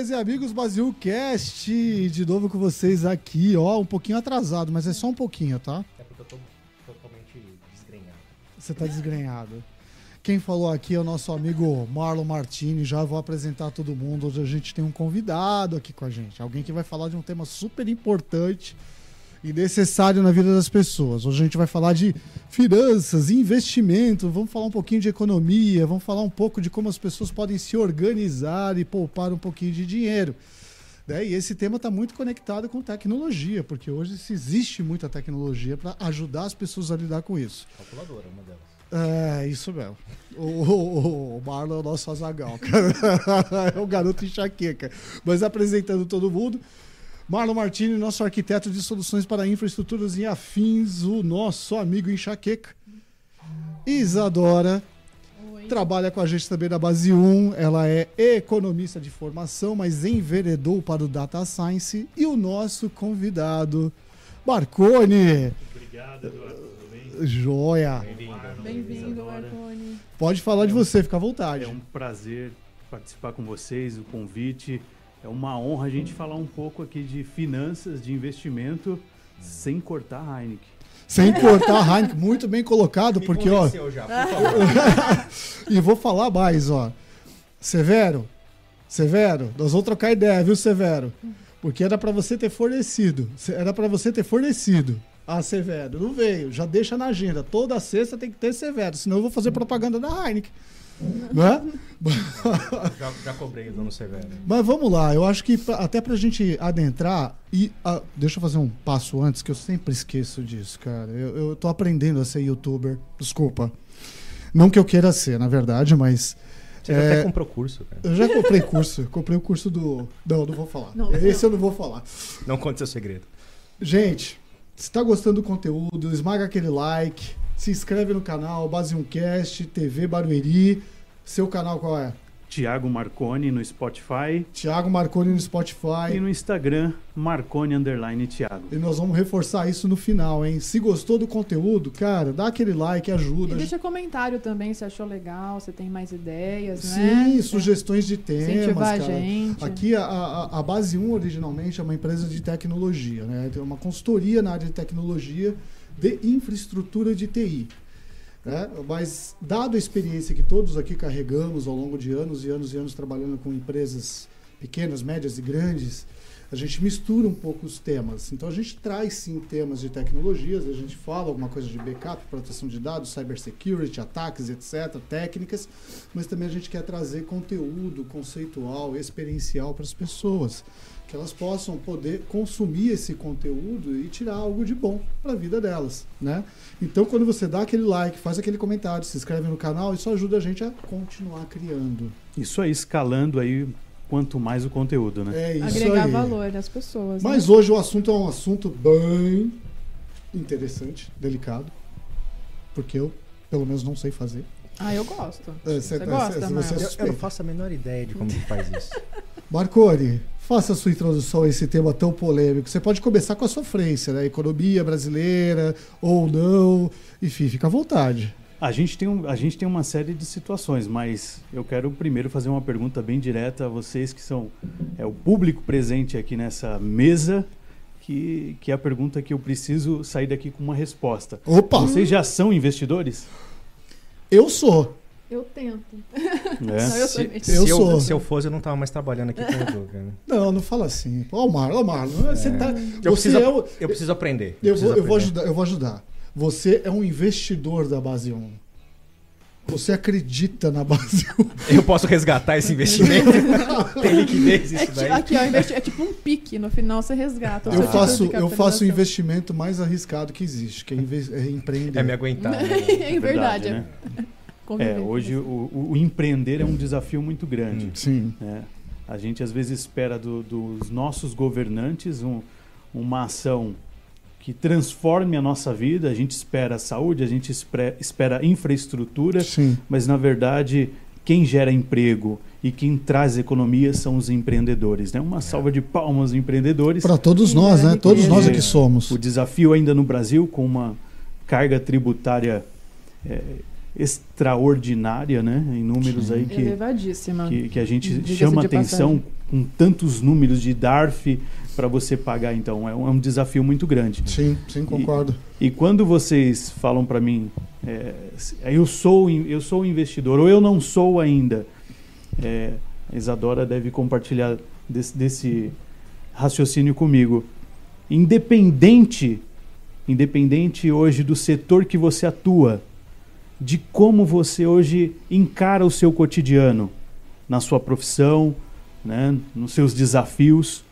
amigas e amigos Brasil Cast, de novo com vocês aqui, ó, um pouquinho atrasado, mas é só um pouquinho, tá? É porque eu tô totalmente desgrenhado. Você tá desgrenhado. Quem falou aqui é o nosso amigo Marlon Martini, já vou apresentar todo mundo. Hoje a gente tem um convidado aqui com a gente, alguém que vai falar de um tema super importante e necessário na vida das pessoas. Hoje a gente vai falar de finanças, investimento, vamos falar um pouquinho de economia, vamos falar um pouco de como as pessoas podem se organizar e poupar um pouquinho de dinheiro. Né? E esse tema está muito conectado com tecnologia, porque hoje existe muita tecnologia para ajudar as pessoas a lidar com isso. Calculadora, uma delas. É, isso mesmo. O, o, o Marlon é o nosso Azagal, cara. É o garoto enxaqueca. Mas apresentando todo mundo, Marlon Martini, nosso arquiteto de soluções para infraestruturas e afins, o nosso amigo enxaqueca. Isadora Oi. trabalha com a gente também na Base 1. Ela é economista de formação, mas enveredou para o Data Science. E o nosso convidado, Marcone. Obrigado, Eduardo. Tudo bem? Joia. Bem-vindo. Marconi. Pode falar de você, fica à vontade. É um prazer participar com vocês, o convite. É uma honra a gente falar um pouco aqui de finanças, de investimento, sem cortar a Heineken. Sem cortar a Heineken, muito bem colocado, Me porque, ó, já, por e vou falar mais, ó. Severo, Severo, nós vamos trocar ideia, viu, Severo? Porque era pra você ter fornecido, era pra você ter fornecido. Ah, Severo, não veio, já deixa na agenda. Toda sexta tem que ter Severo, senão eu vou fazer propaganda da Heineken. Não é? já, já cobrei o dono severo. Mas vamos lá, eu acho que pra- até pra gente adentrar e ah, deixa eu fazer um passo antes que eu sempre esqueço disso, cara. Eu, eu tô aprendendo a ser youtuber, desculpa. Não que eu queira ser, na verdade, mas Você É. já até comprou curso, cara. eu já comprei curso, comprei o curso do Não, não vou falar. Não, Esse eu não vou falar. Não conte seu segredo. Gente, se tá gostando do conteúdo, esmaga aquele like, se inscreve no canal Base 1 Cast, TV Barueri. Seu canal qual é? Tiago Marconi no Spotify Thiago Marconi no Spotify. e no Instagram, Marconi Underline Thiago. E nós vamos reforçar isso no final, hein? Se gostou do conteúdo, cara, dá aquele like, ajuda. E deixa comentário também se achou legal, se tem mais ideias, Sim, né? sugestões de temas, Incentivar a cara. gente. Aqui a, a, a Base 1 originalmente é uma empresa de tecnologia, né? Tem uma consultoria na área de tecnologia de infraestrutura de TI. né? Mas, dado a experiência que todos aqui carregamos ao longo de anos e anos e anos trabalhando com empresas pequenas, médias e grandes, a gente mistura um pouco os temas. Então a gente traz sim temas de tecnologias, a gente fala alguma coisa de backup, proteção de dados, cybersecurity, ataques, etc., técnicas, mas também a gente quer trazer conteúdo conceitual, experiencial para as pessoas, que elas possam poder consumir esse conteúdo e tirar algo de bom para a vida delas, né? Então, quando você dá aquele like, faz aquele comentário, se inscreve no canal, isso ajuda a gente a continuar criando. Isso aí, escalando aí, quanto mais o conteúdo, né? É isso Agregar aí. valor às pessoas. Mas né? hoje o assunto é um assunto bem interessante, delicado, porque eu, pelo menos, não sei fazer. Ah, eu gosto. É, Você cê- gosta, cê- Marcos? você é Eu, eu não faço a menor ideia de como que faz isso. Marconi, faça a sua introdução a esse tema tão polêmico. Você pode começar com a sofrência, né? Economia brasileira ou não. Enfim, fica à vontade. A gente, tem um, a gente tem uma série de situações, mas eu quero primeiro fazer uma pergunta bem direta a vocês que são é, o público presente aqui nessa mesa, que, que é a pergunta que eu preciso sair daqui com uma resposta. Opa, Vocês já são investidores? eu sou. Eu tento. É. Não, eu sou Se, se Eu eu, sou. se eu fosse, eu não tava mais trabalhando aqui com o Edu, cara. Não, não fala assim. Ó, o Marlon, ó, Marlon. Você tá. Eu Você preciso, é o- eu preciso aprender. Eu preciso vou, eu, vou aprender. ajudar, eu vou ajudar. Você é um investidor da Base 1. Você acredita na Base 1. Eu posso resgatar esse investimento? Tem liquidez É, isso ti- daí? aqui, ó, investi- é tipo um pique, no final você resgata. Eu faço, eu faço o investimento mais arriscado que existe, que é, inve- é empreender. É me aguentar. né? É verdade. né? É. É, Conviver com hoje isso. o, o- empreender é um desafio muito grande. Hum. Sim. né? A gente às vezes espera do- dos nossos governantes um- uma ação que transforme a nossa vida. A gente espera saúde, a gente espera, espera infraestrutura, Sim. mas na verdade quem gera emprego e quem traz economia são os empreendedores. Né? Uma salva de palmas aos empreendedores. Para todos nós, né? é Todos nós aqui somos. O desafio ainda no Brasil, com uma carga tributária é, extraordinária, né? em números Sim. aí que, Elevadíssima. que, que a gente chama atenção passagem. com tantos números de DARF para você pagar. Então, é um, é um desafio muito grande. Sim, sim, concordo. E quando vocês falam para mim, é, eu sou eu sou investidor ou eu não sou ainda, é, a Isadora deve compartilhar desse, desse raciocínio comigo. Independente, independente hoje do setor que você atua, de como você hoje encara o seu cotidiano, na sua profissão, né, nos seus desafios,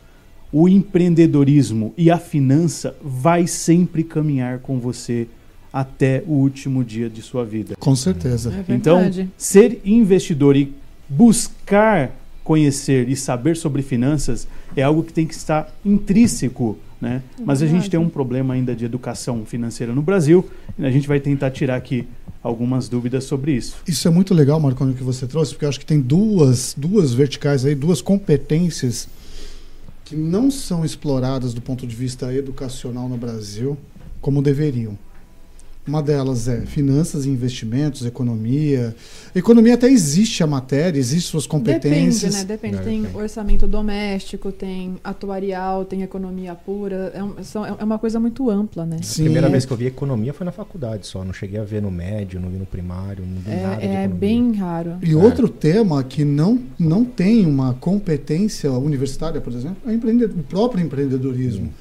o empreendedorismo e a finança vai sempre caminhar com você até o último dia de sua vida. Com certeza. É Então, ser investidor e buscar conhecer e saber sobre finanças é algo que tem que estar intrínseco, né? É Mas a gente tem um problema ainda de educação financeira no Brasil e a gente vai tentar tirar aqui algumas dúvidas sobre isso. Isso é muito legal, Marconi, que você trouxe, porque eu acho que tem duas, duas verticais aí, duas competências que não são exploradas do ponto de vista educacional no Brasil como deveriam. Uma delas é finanças e investimentos, economia. Economia até existe a matéria, existem suas competências. Depende, né? Depende. É, tem depende. orçamento doméstico, tem atuarial, tem economia pura. É, um- são- é uma coisa muito ampla, né? A Sim. primeira vez que eu vi economia foi na faculdade só. Não cheguei a ver no médio, não vi no primário, não vi nada de É, é economia. bem raro. E outro tema que não, não tem uma competência universitária, por exemplo, é o, o próprio empreendedorismo.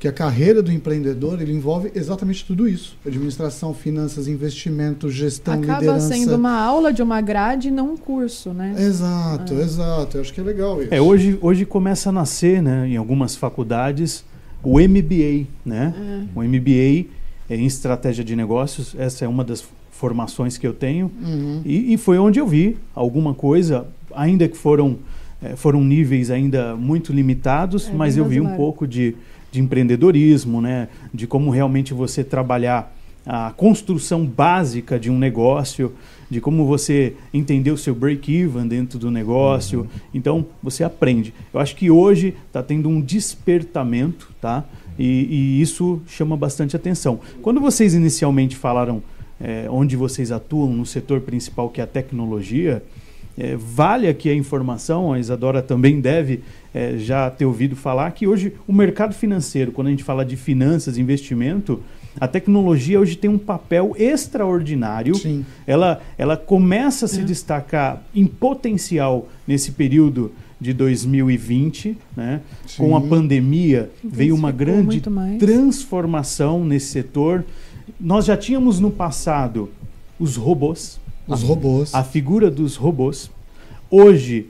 Porque a carreira do empreendedor ele envolve exatamente tudo isso: administração, finanças, investimento, gestão, Acaba liderança. sendo uma aula de uma grade e não um curso, né? Exato, exato. Eu acho que é legal isso. É, hoje, hoje começa a nascer, né, em algumas faculdades, o MBA, né? É. O MBA é em estratégia de negócios, essa é uma das formações que eu tenho. Uhum. E, e foi onde eu vi alguma coisa, ainda que foram, eh, foram níveis ainda muito limitados, É, mas eu vi um pouco de, de empreendedorismo, né? de como realmente você trabalhar a construção básica de um negócio, de como você entender o seu break-even dentro do negócio. Então, você aprende. Eu acho que hoje está tendo um despertamento, tá? E, e isso chama bastante atenção. Quando vocês inicialmente falaram é, onde vocês atuam no setor principal que é a tecnologia, é, vale aqui a informação, a Isadora também deve é, já ter ouvido falar que hoje o mercado financeiro, quando a gente fala de finanças, investimento, a tecnologia hoje tem um papel extraordinário. Sim. Ela, ela começa a se É. destacar em potencial nesse período de 2020, né? Com a pandemia veio uma grande transformação nesse setor. Nós já tínhamos no passado os robôs, Os a, robôs. a figura dos robôs. Hoje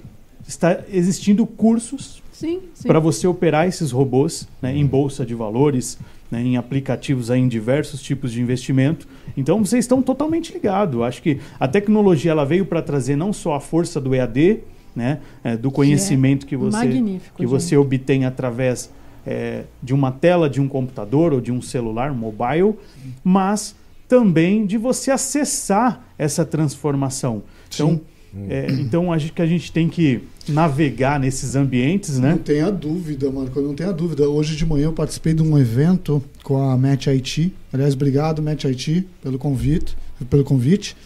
está existindo cursos Sim, sim. para você operar esses robôs né, em bolsa de valores, né, em aplicativos aí, em diversos tipos de investimento. Então vocês estão totalmente ligados. Acho que a tecnologia ela veio para trazer não só a força do EAD, né, é, do conhecimento que você Magnífico. que gente. você obtém através é, de uma tela de um computador ou de um celular mobile, mas também de você acessar essa transformação. Então, é, então acho que a gente tem que navegar nesses ambientes, Não né? tenha dúvida, Marco, não tenha dúvida. Hoje de manhã eu participei de um evento com a Match IT. Aliás, obrigado, Match IT, pelo convite. Pelo convite.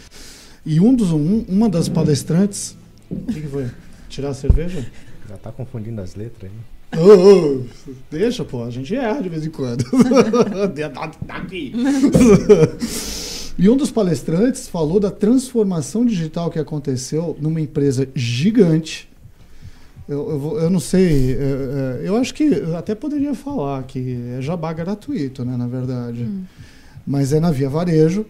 E um dos, um- uma das palestrantes. O que, que foi? Tirar a cerveja? Já tá confundindo as letras aí. Ô, deixa, pô, a gente erra de vez em quando. Daqui. E um dos palestrantes falou da transformação digital que aconteceu numa empresa gigante. Eu, eu, eu não sei, é, é, eu acho que eu até poderia falar que é jabá gratuito, né, na verdade. Hum. Mas é na Via Varejo,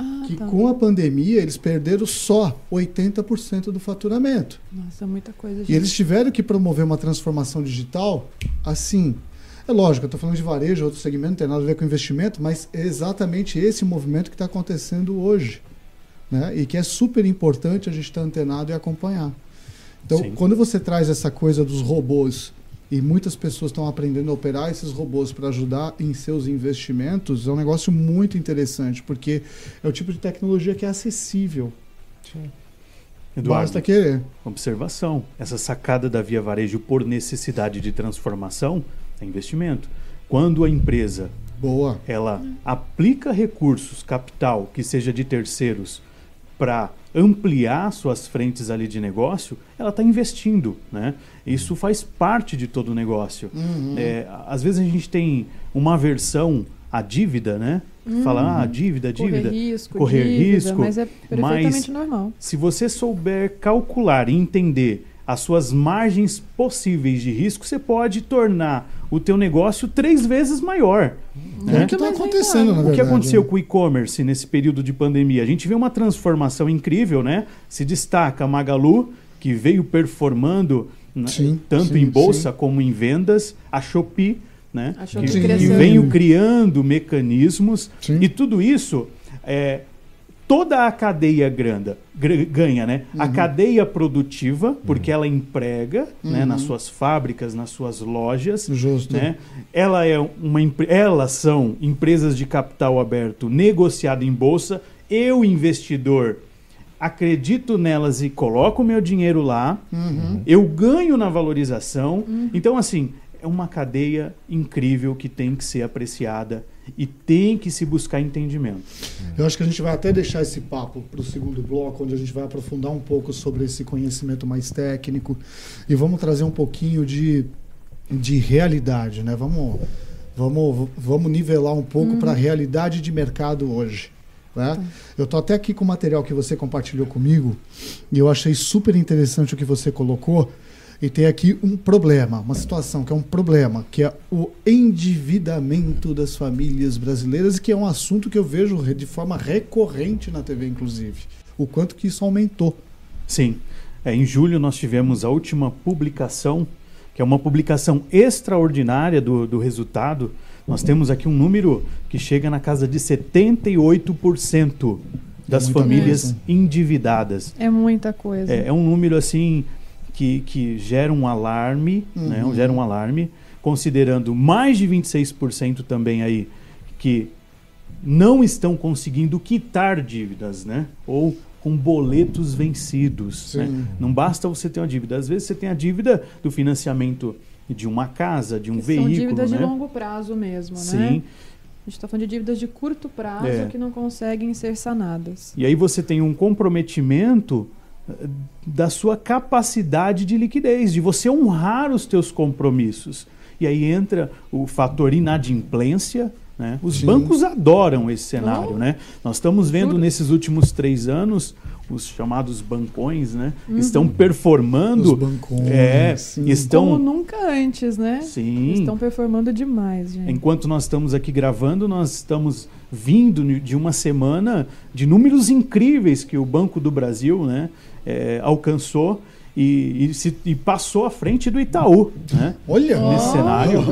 Ah, que tá. com a pandemia eles perderam só 80% do faturamento. Nossa, muita coisa, gente. E eles tiveram que promover uma transformação digital assim. É lógico, eu estou falando de varejo, outro segmento, não tem nada a ver com investimento, mas é exatamente esse movimento que está acontecendo hoje. Né? E que é super importante a gente estar antenado e acompanhar. Então, Sim. quando você traz essa coisa dos robôs e muitas pessoas estão aprendendo a operar esses robôs para ajudar em seus investimentos, é um negócio muito interessante, porque é o tipo de tecnologia que é acessível. Eduardo, Basta querer. observação. Essa sacada da Via Varejo por necessidade de transformação é investimento. Quando a empresa Boa. ela aplica recursos, capital, que seja de terceiros, para ampliar suas frentes ali de negócio, ela está investindo, né? Isso faz parte de todo o negócio. Uhum. É, às vezes a gente tem uma aversão à dívida, né? Fala, ah, dívida, dívida. Correr risco, correr dívida, risco, mas é perfeitamente normal. Se você souber calcular e entender as suas margens possíveis de risco, você pode tornar o teu negócio três vezes maior. É o né? que está acontecendo, na. O que aconteceu né? com o e-commerce nesse período de pandemia? A gente vê uma transformação incrível, né? Se destaca a Magalu, que veio performando né, Sim, tanto sim, em bolsa como em vendas, a Shopee, né? A que, Shopee Sim. que cresceu. veio criando mecanismos Sim. e tudo isso é toda a cadeia granda, gr- ganha, né? A Uhum. cadeia produtiva, porque ela emprega, né, Uhum. nas suas fábricas, nas suas lojas, Justo. né? Ela é uma elas são empresas de capital aberto negociado em bolsa. Eu investidor acredito nelas e coloco o meu dinheiro lá. Uhum. Eu ganho na valorização. Então assim, é uma cadeia incrível que tem que ser apreciada e tem que se buscar entendimento. Eu acho que a gente vai até deixar esse papo para o segundo bloco, onde a gente vai aprofundar um pouco sobre esse conhecimento mais técnico e vamos trazer um pouquinho de, de realidade, né? Vamos, vamos, vamos nivelar um pouco para a realidade de mercado hoje. Né? Eu tô até aqui com o material que você compartilhou comigo e eu achei super interessante o que você colocou. E tem aqui um problema, uma situação que é um problema, que é o endividamento das famílias brasileiras, que é um assunto que eu vejo de forma recorrente na TV, inclusive. O quanto que isso aumentou. Sim. É, em julho nós tivemos a última publicação, que é uma publicação extraordinária do, do resultado. Nós temos aqui um número que chega na casa de 78% das muita famílias coisa. endividadas. É muita coisa. É, é um número assim que, que gera um alarme, né? Uhum. Gera um alarme, considerando mais de 26% também aí que não estão conseguindo quitar dívidas, né? Ou com boletos vencidos. Sim. né? Não basta você ter uma dívida. Às vezes você tem a dívida do financiamento de uma casa, de um Que veículo, São dívidas né? de longo prazo mesmo, né? Sim. A gente está falando de dívidas de curto prazo É. que não conseguem ser sanadas. E aí você tem um comprometimento da sua capacidade de liquidez, de você honrar os teus compromissos. E aí entra o fator inadimplência. Né? Os Sim. bancos adoram esse cenário. Oh. Né? Nós estamos vendo Juro. nesses últimos três anos os chamados bancões né? Uhum. estão Os performando. bancões. É, sim. estão- Como nunca antes, né? Sim. Estão performando demais, gente. Enquanto nós estamos aqui gravando, nós estamos vindo de uma semana de números incríveis que o Banco do Brasil né, é, alcançou e, e, se, e, passou à frente do Itaú. Né? Olha! Nesse oh. cenário,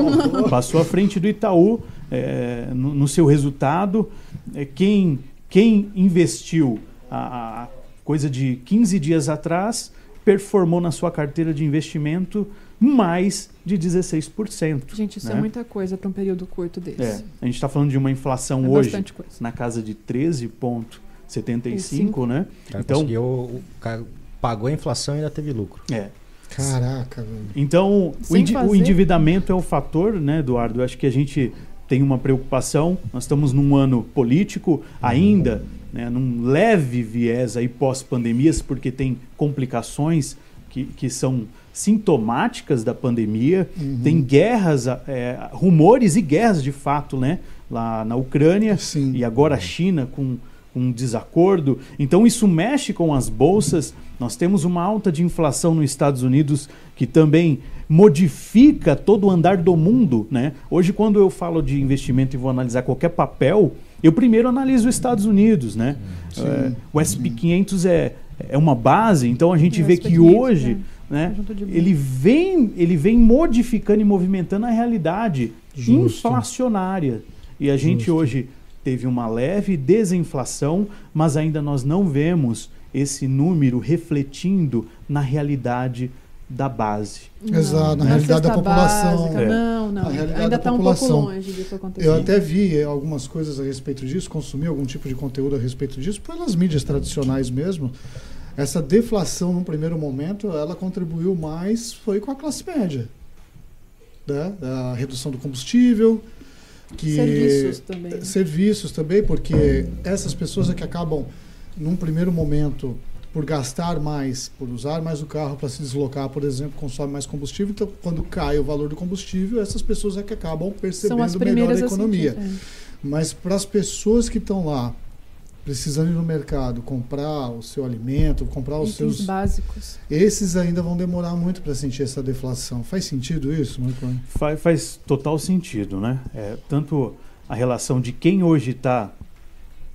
passou à frente do Itaú é, no, no, seu resultado. É, quem, quem investiu a, a, coisa de 15 dias atrás performou na sua carteira de investimento mais de 16%. Gente, isso é né? é muita coisa para um período curto desse. É. A gente está falando de uma inflação é hoje na casa de 13 pontos 75, né? Cara, então, o cara pagou a inflação e ainda teve lucro. É. Caraca, velho. Então, o, indi fazer. o, endividamento é o fator, né, Eduardo? Eu acho que a gente tem uma preocupação. Nós estamos num ano político ainda, né, num leve viés aí pós-pandemias, porque tem complicações que, que são sintomáticas da pandemia. Uhum. Tem guerras, é, rumores e guerras de fato, né? Lá na Ucrânia Sim. e agora a China com um desacordo. Então isso mexe com as bolsas. Nós temos uma alta de inflação nos Estados Unidos que também modifica todo o andar do mundo, né? Hoje quando eu falo de investimento e vou analisar qualquer papel, eu primeiro analiso os Estados Unidos, né? Sim. É, o SP 500 é, é uma base, então a gente o vê que 500, hoje, é. né? De Ele vem, ele vem modificando e movimentando a realidade Justo. inflacionária. E a gente Justo. hoje teve uma leve desinflação, mas ainda nós não vemos esse número refletindo na realidade da base. Exato, na Na realidade da população. básica, É. Não, não. Ainda da está um população. pouco longe disso acontecer. Eu até vi algumas coisas a respeito disso, consumi algum tipo de conteúdo a respeito disso, pelas mídias tradicionais mesmo. Essa deflação, num primeiro momento, ela contribuiu mais foi com a classe média. Né? A redução do combustível, que Serviços também. serviços também, porque essas pessoas é que acabam num primeiro momento, por gastar mais, por usar mais o carro para se deslocar, por exemplo, consome mais combustível. Então, quando cai o valor do combustível, essas pessoas é que acabam percebendo melhor a economia. sentir, é. Mas para as pessoas que estão lá precisando ir no mercado comprar o seu alimento, comprar os Itens seus. básicos. Esses ainda vão demorar muito para sentir essa deflação. Faz sentido isso, Marconi? Faz, faz total sentido, né? É, tanto a relação de quem hoje está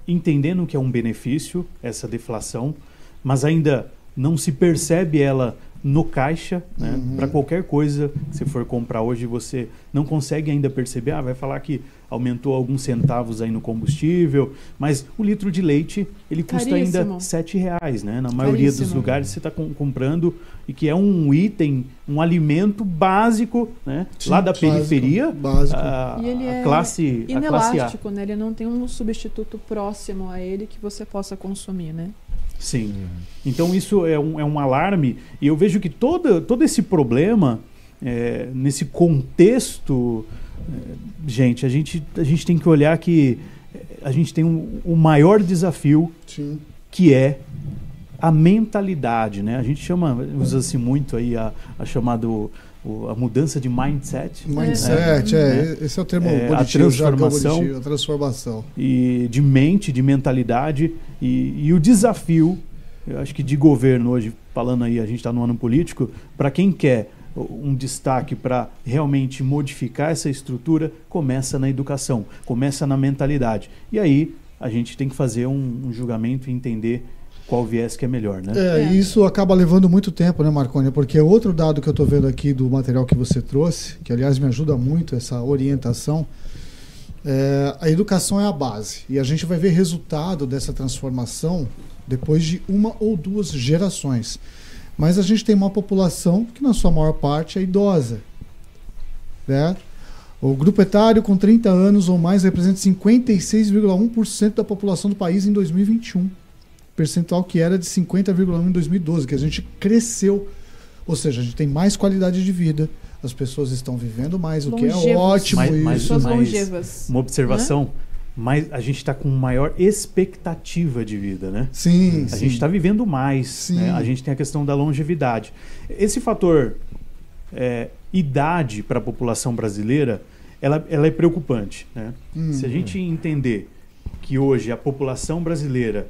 entendendo que é um benefício, essa deflação, mas ainda não se percebe ela no caixa, né? Uhum. Para qualquer coisa que você for comprar hoje, você não consegue ainda perceber. Ah, vai falar que aumentou alguns centavos aí no combustível, mas o litro de leite ele custa ainda Caríssimo. sete reais, né? Na maioria dos Caríssimo. lugares você está comprando e que é um item, um alimento básico, né? Sim, Lá da básico, periferia, básico. a, E ele a é classe, a classe A. Inelástico, né? Ele não tem um substituto próximo a ele que você possa consumir, né? Sim. Então isso é um, é um alarme e eu vejo que todo, todo esse problema, é, nesse contexto, é, gente, a gente, a gente tem que olhar que é, a gente tem um, o maior desafio Sim. que é a mentalidade, né? A gente chama, usa-se muito aí a, a chamado o- a mudança de mindset, Mindset, é, É. esse é o termo É, a transformação. bonitinho, a transformação. e de mente, de mentalidade e, e o desafio, eu acho que de governo hoje, falando aí, a gente está no ano político, para quem quer um destaque para realmente modificar essa estrutura, começa na educação, começa na mentalidade. E aí a gente tem que fazer um, um julgamento e entender qual viés que é melhor, né? É, É. e isso acaba levando muito tempo, né, Marconi? Porque outro dado que eu estou vendo aqui do material que você trouxe, que aliás me ajuda muito essa orientação, é, a educação é a base. E a gente vai ver resultado dessa transformação depois de uma ou duas gerações. Mas a gente tem uma população que, na sua maior parte, é idosa. Né? O grupo etário com 30 anos ou mais representa 56,1% da população do país em 2021 percentual que era de 50,1 em 2012, que a gente cresceu. Ou seja, a gente tem mais qualidade de vida, as pessoas estão vivendo mais, o que é ótimo Mais- isso. mais- mais- longevas. Uma observação, mas a gente está com maior expectativa de vida, né? Sim, A sim. gente está vivendo mais. Sim. né? A gente tem a questão da longevidade. Esse fator é, idade para a população brasileira, ela, ela é preocupante. Né? Hum. Se a gente entender que hoje a população brasileira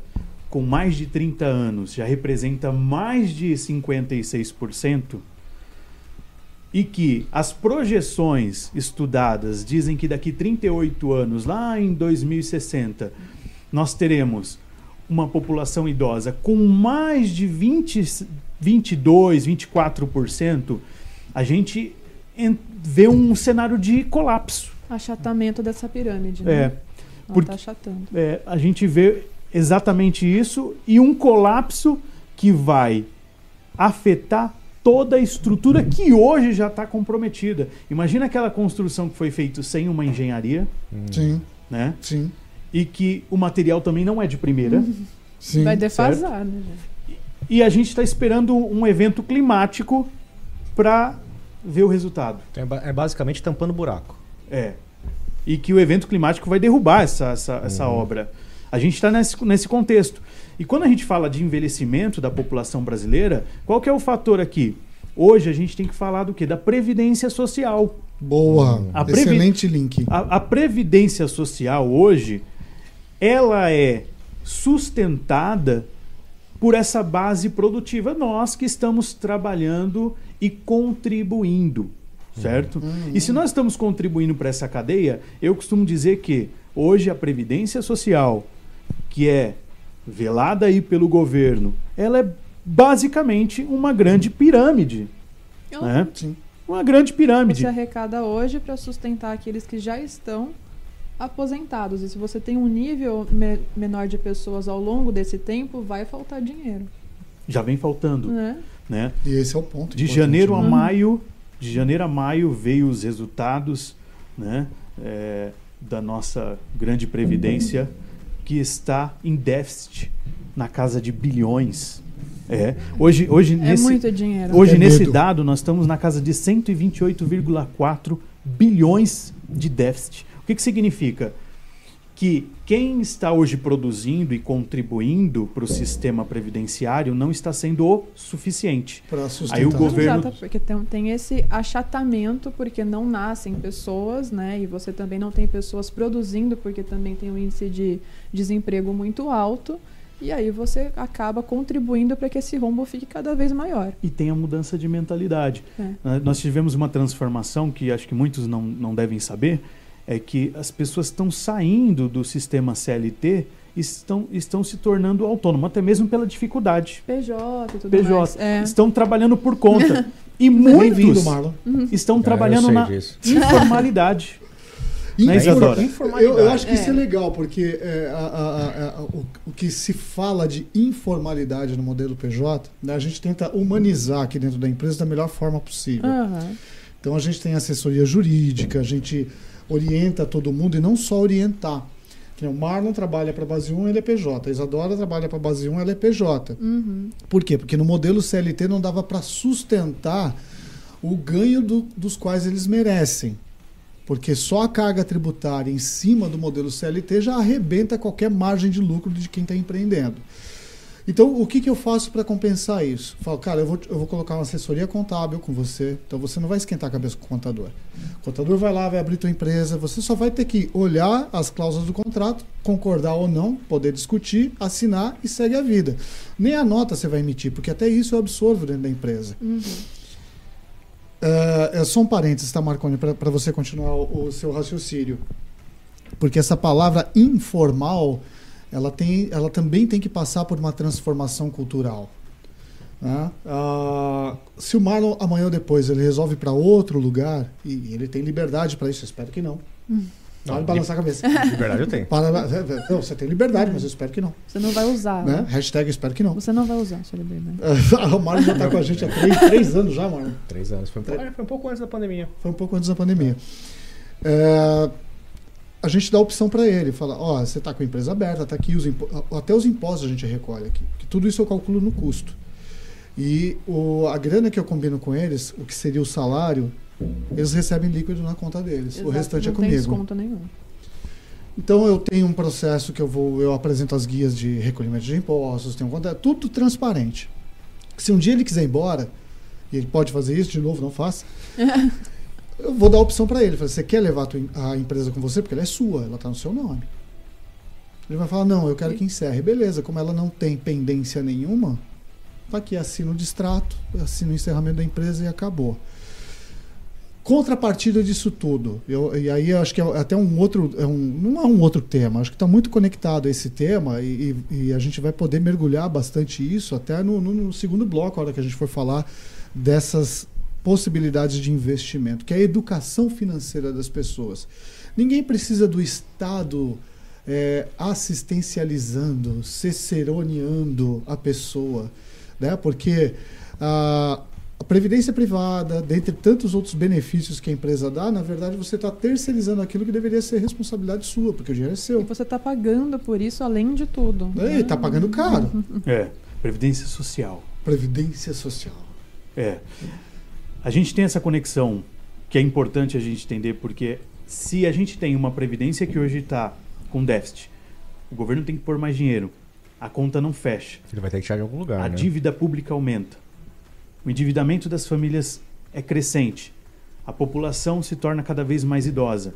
com mais de 30 anos já representa mais de 56%, e que as projeções estudadas dizem que daqui 38 anos, lá em 2060, nós teremos uma população idosa com mais de 20, 22, 24%, a gente en- vê um cenário de colapso. Achatamento dessa pirâmide, né? É, Ela porque- tá achatando. é, a gente vê exatamente isso e um colapso que vai afetar toda a estrutura que hoje já está comprometida. Imagina aquela construção que foi feita sem uma engenharia, Sim, né? sim, E que o material também não é de primeira. sim. Vai defasar, né? gente? E a gente está esperando um evento climático para ver o resultado. Então é, é basicamente tampando buraco. É. E que o evento climático vai derrubar essa, essa, essa Uhum. obra. A gente está nesse, nesse contexto. E quando a gente fala de envelhecimento da população brasileira, qual que é o fator aqui? Hoje a gente tem que falar do quê? Da previdência social. Boa. A Excelente link. A, a previdência social hoje, ela é sustentada por essa base produtiva. Nós que estamos trabalhando e contribuindo, certo? E se nós estamos contribuindo para essa cadeia, eu costumo dizer que hoje a previdência social, que é velada aí pelo governo, ela é basicamente uma grande pirâmide, Então, né? Sim. Uma grande pirâmide. Você arrecada hoje para sustentar aqueles que já estão aposentados. E se você tem um nível me- menor de pessoas ao longo desse tempo, vai faltar dinheiro. Já vem faltando, Né? né? E esse é o ponto. De janeiro a né? maio, de janeiro a maio veio os resultados, né, é, da nossa grande previdência que está em déficit na casa de bilhões. É. Hoje, hoje É nesse, muito dinheiro. hoje É nesse medo. dado nós estamos na casa de 128,4 bilhões de déficit. O que, que significa? Que quem está hoje produzindo e contribuindo para o sistema previdenciário não está sendo o suficiente. Para sustentar. Aí o governo- Exato, porque tem, tem esse achatamento, porque não nascem pessoas, né? E você também não tem pessoas produzindo, porque também tem um índice de desemprego muito alto. E aí você acaba contribuindo para que esse rombo fique cada vez maior. E tem a mudança de mentalidade. É. Nós tivemos uma transformação que acho que muitos não, não devem saber, é que as pessoas estão saindo do sistema CLT e estão, estão se tornando autônomos, até mesmo pela dificuldade. PJ e tudo PJ. mais. É. Estão trabalhando por conta. E Bem-vindo, muitos Marlon. estão Ah, trabalhando na disso. informalidade. Né, Isadora? Eu, eu acho que É. isso é legal, porque é, a- a- a- a- o, o que se fala de informalidade no modelo PJ, né, a gente tenta humanizar aqui dentro da empresa da melhor forma possível. Aham. Então a gente tem assessoria jurídica, a gente orienta todo mundo e não só orientar. O Marlon trabalha para a base 1, ele é PJ. A Isadora trabalha para a base 1, ela é PJ. Uhum. Por quê? Porque no modelo CLT não dava para sustentar o ganho do- dos quais eles merecem. Porque só a carga tributária em cima do modelo CLT já arrebenta qualquer margem de lucro de quem está empreendendo. Então, o que, que eu faço para compensar isso? Falo, cara, eu vou, eu vou colocar uma assessoria contábil com você, então você não vai esquentar a cabeça com o contador. O contador vai lá, vai abrir tua empresa, você só vai ter que olhar as cláusulas do contrato, concordar ou não, poder discutir, assinar e segue a vida. Nem a nota você vai emitir, porque até isso eu absorvo dentro da empresa. Uhum. É, é só um parênteses, tá, Marconi, para você continuar o, o seu raciocínio. Porque essa palavra informal, ela, tem, ela também tem que passar por uma transformação cultural. né? Ah, se o Marlon amanhã ou depois ele resolve para outro lugar, e ele tem liberdade para isso, eu espero que não. Pode Não, balançar a cabeça. Liberdade eu tenho. Para, não, você tem liberdade, mas eu espero que não. Você não vai usar. Né? Hashtag eu espero que não. Você não vai usar a sua liberdade. o Marlon já está com a gente há três, três anos já, Marlon. Três anos. Foi um, pouco, foi um pouco antes da pandemia. Foi um pouco antes da pandemia. É, a gente dá opção para ele, fala, ó, você está com a empresa aberta, tá aqui os até os impostos a gente recolhe aqui, que tudo isso eu calculo no custo. E o, a grana que eu combino com eles, o que seria o salário, eles recebem líquido na conta deles. o Exato, restante não é tem comigo. desconto nenhum. Então eu tenho um processo que eu vou, eu apresento as guias de recolhimento de impostos, tenho um conta, tudo transparente. Se um dia ele quiser ir embora, e ele pode fazer isso, de novo, não faça. eu vou dar a opção para ele. Falei, Você quer levar a, empresa com você? Porque ela é sua, ela está no seu nome. Ele vai falar, não, eu quero que encerre. Beleza, como ela não tem pendência nenhuma, tá aqui, assina o distrato, assina o encerramento da empresa e acabou. Contrapartida disso tudo, eu, e aí eu acho que é até um outro, é um, não é um outro tema, acho que está muito conectado a esse tema e, e- e a gente vai poder mergulhar bastante isso até no, no- no segundo bloco, a hora que a gente for falar dessas possibilidades de investimento, que é a educação financeira das pessoas. Ninguém precisa do Estado é, assistencializando, ciceroneando a pessoa, né? porque a, a previdência privada, dentre tantos outros benefícios que a empresa dá, na verdade você está terceirizando aquilo que deveria ser responsabilidade sua, porque o dinheiro é E seu. você está pagando por isso além de tudo. E está pagando caro. É, previdência social. Previdência social. É. A gente tem essa conexão que é importante a gente entender, porque se a gente tem uma previdência que hoje está com déficit, o governo tem que pôr mais dinheiro, a conta não fecha, Ele vai ter que tirar de algum lugar, a né? dívida pública aumenta, o endividamento das famílias é crescente, a população se torna cada vez mais idosa.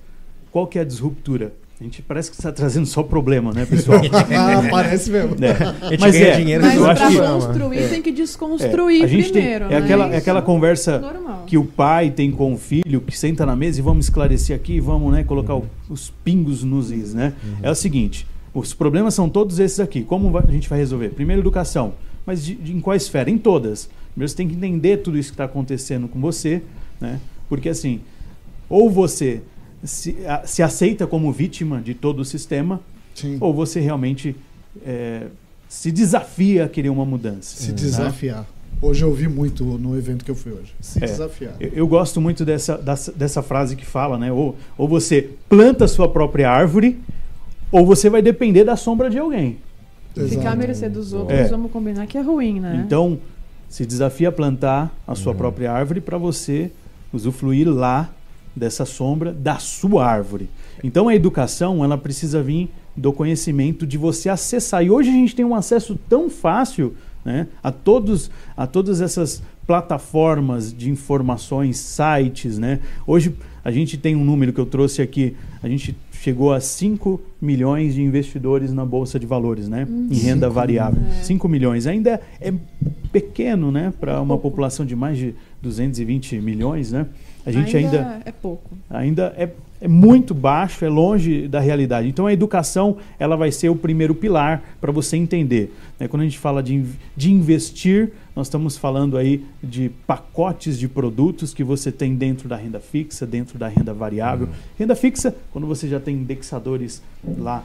Qual que é a disruptura? A gente parece que está trazendo só problema, né, pessoal? ah, parece mesmo. É. Mas é, dinheiro, Mas eu acho que construir É. tem que É, desconstruir a gente tem- primeiro. é né? aquela, é aquela conversa normal. que o pai tem com o filho, que senta na mesa e vamos esclarecer aqui, vamos né, colocar o- os pingos nos is, né? É o seguinte, os problemas são todos esses aqui. Como a gente vai resolver? Primeiro, educação. Mas de, de- em qual esfera? Em todas. Primeiro, você tem que entender tudo isso que está acontecendo com você, né? Porque assim, ou você se, a- se aceita como vítima de todo o sistema, Sim. ou você realmente é, se desafia a querer uma mudança. Se né? desafiar. Hoje eu ouvi muito no evento que eu fui hoje. Se É. desafiar. Eu, eu gosto muito dessa, dessa, dessa frase que fala, né? Ou, ou você planta a sua própria árvore, ou você vai depender da sombra de alguém. Ficar Exato. mercê dos outros, É. vamos combinar que é ruim, né? Então, se desafia a plantar a sua Uhum. própria árvore para você usufruir lá dessa sombra da sua árvore. Então a educação, ela precisa vir do conhecimento de você acessar. E hoje a gente tem um acesso tão fácil né, a, todos, a todas essas plataformas de informações, sites. Né? Hoje a gente tem um número que eu trouxe aqui, a gente chegou a 5 milhões de investidores na Bolsa de Valores, né? Uhum. Em renda variável. É. 5 milhões. Ainda é pequeno, né? Para uma população de mais de 220 milhões, né? A gente ainda, ainda é pouco. Ainda é é muito baixo, é longe da realidade. Então a educação ela vai ser o primeiro pilar para você entender. Né? Quando a gente fala de, de investir, nós estamos falando aí de pacotes de produtos que você tem dentro da renda fixa, dentro da renda variável. Uhum. Renda fixa, quando você já tem indexadores lá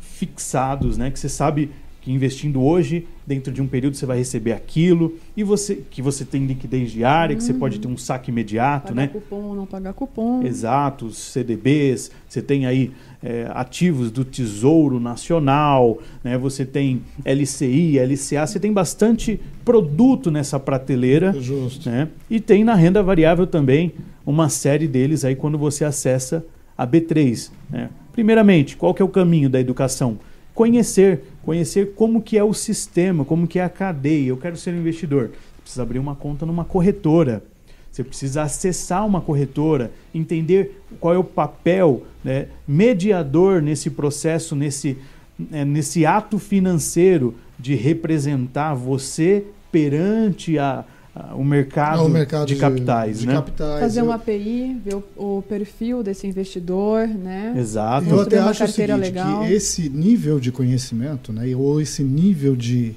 fixados, né? que você sabe que investindo hoje, dentro de um período você vai receber aquilo, e você que você tem liquidez diária, uhum. que você pode ter um saque imediato, pagar né? cupom, não pagar cupom. Exato, os CDBs, você tem aí é, ativos do Tesouro Nacional, né? Você tem LCI, LCA, você tem bastante produto nessa prateleira, Justo. né? E tem na renda variável também uma série deles aí quando você acessa a B3, né? Primeiramente, qual que é o caminho da educação? Conhecer conhecer como que é o sistema, como que é a cadeia. Eu quero ser um investidor. Você precisa abrir uma conta numa corretora. Você precisa acessar uma corretora, entender qual é o papel né, mediador nesse processo, nesse, é, nesse ato financeiro de representar você perante a, o mercado, o mercado de, de, capitais, de né? capitais. Fazer uma API, ver o, o, perfil desse investidor, né? Exato. Eu até acho o seguinte, legal. que esse nível de conhecimento, né, ou esse nível de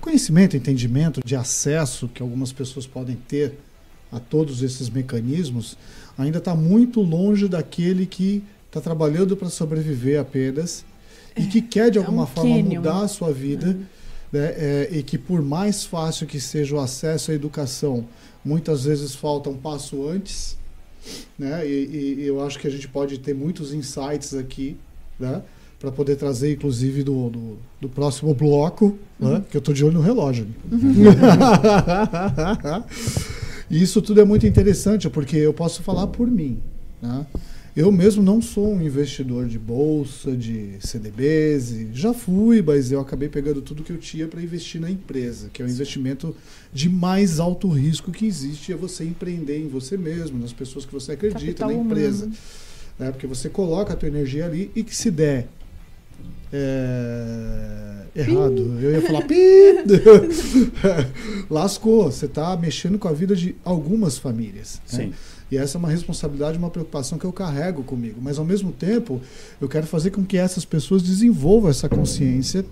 conhecimento, entendimento, de acesso que algumas pessoas podem ter a todos esses mecanismos, ainda está muito longe daquele que está trabalhando para sobreviver apenas e que quer de é alguma é um forma mudar a sua vida. Uhum né, é, e que por mais fácil que seja o acesso à educação, muitas vezes falta um passo antes, né, e, e eu acho que a gente pode ter muitos insights aqui, né, para poder trazer, inclusive, do, do, do próximo bloco, né, uhum. né, que eu estou de olho no relógio. Uhum. e isso tudo é muito interessante, porque eu posso falar por mim. Né? Eu mesmo não sou um investidor de bolsa, de CDBs, já fui, mas eu acabei pegando tudo que eu tinha para investir na empresa, que é o investimento de mais alto risco que existe, é você empreender em você mesmo, nas pessoas que você acredita, Capital na empresa. Né? Porque você coloca a tua energia ali e que se der é, errado. Eu ia falar. Lascou. Você está mexendo com a vida de algumas famílias. Né? Sim. E essa é uma responsabilidade, uma preocupação que eu carrego comigo. Mas, ao mesmo tempo, eu quero fazer com que essas pessoas desenvolvam essa consciência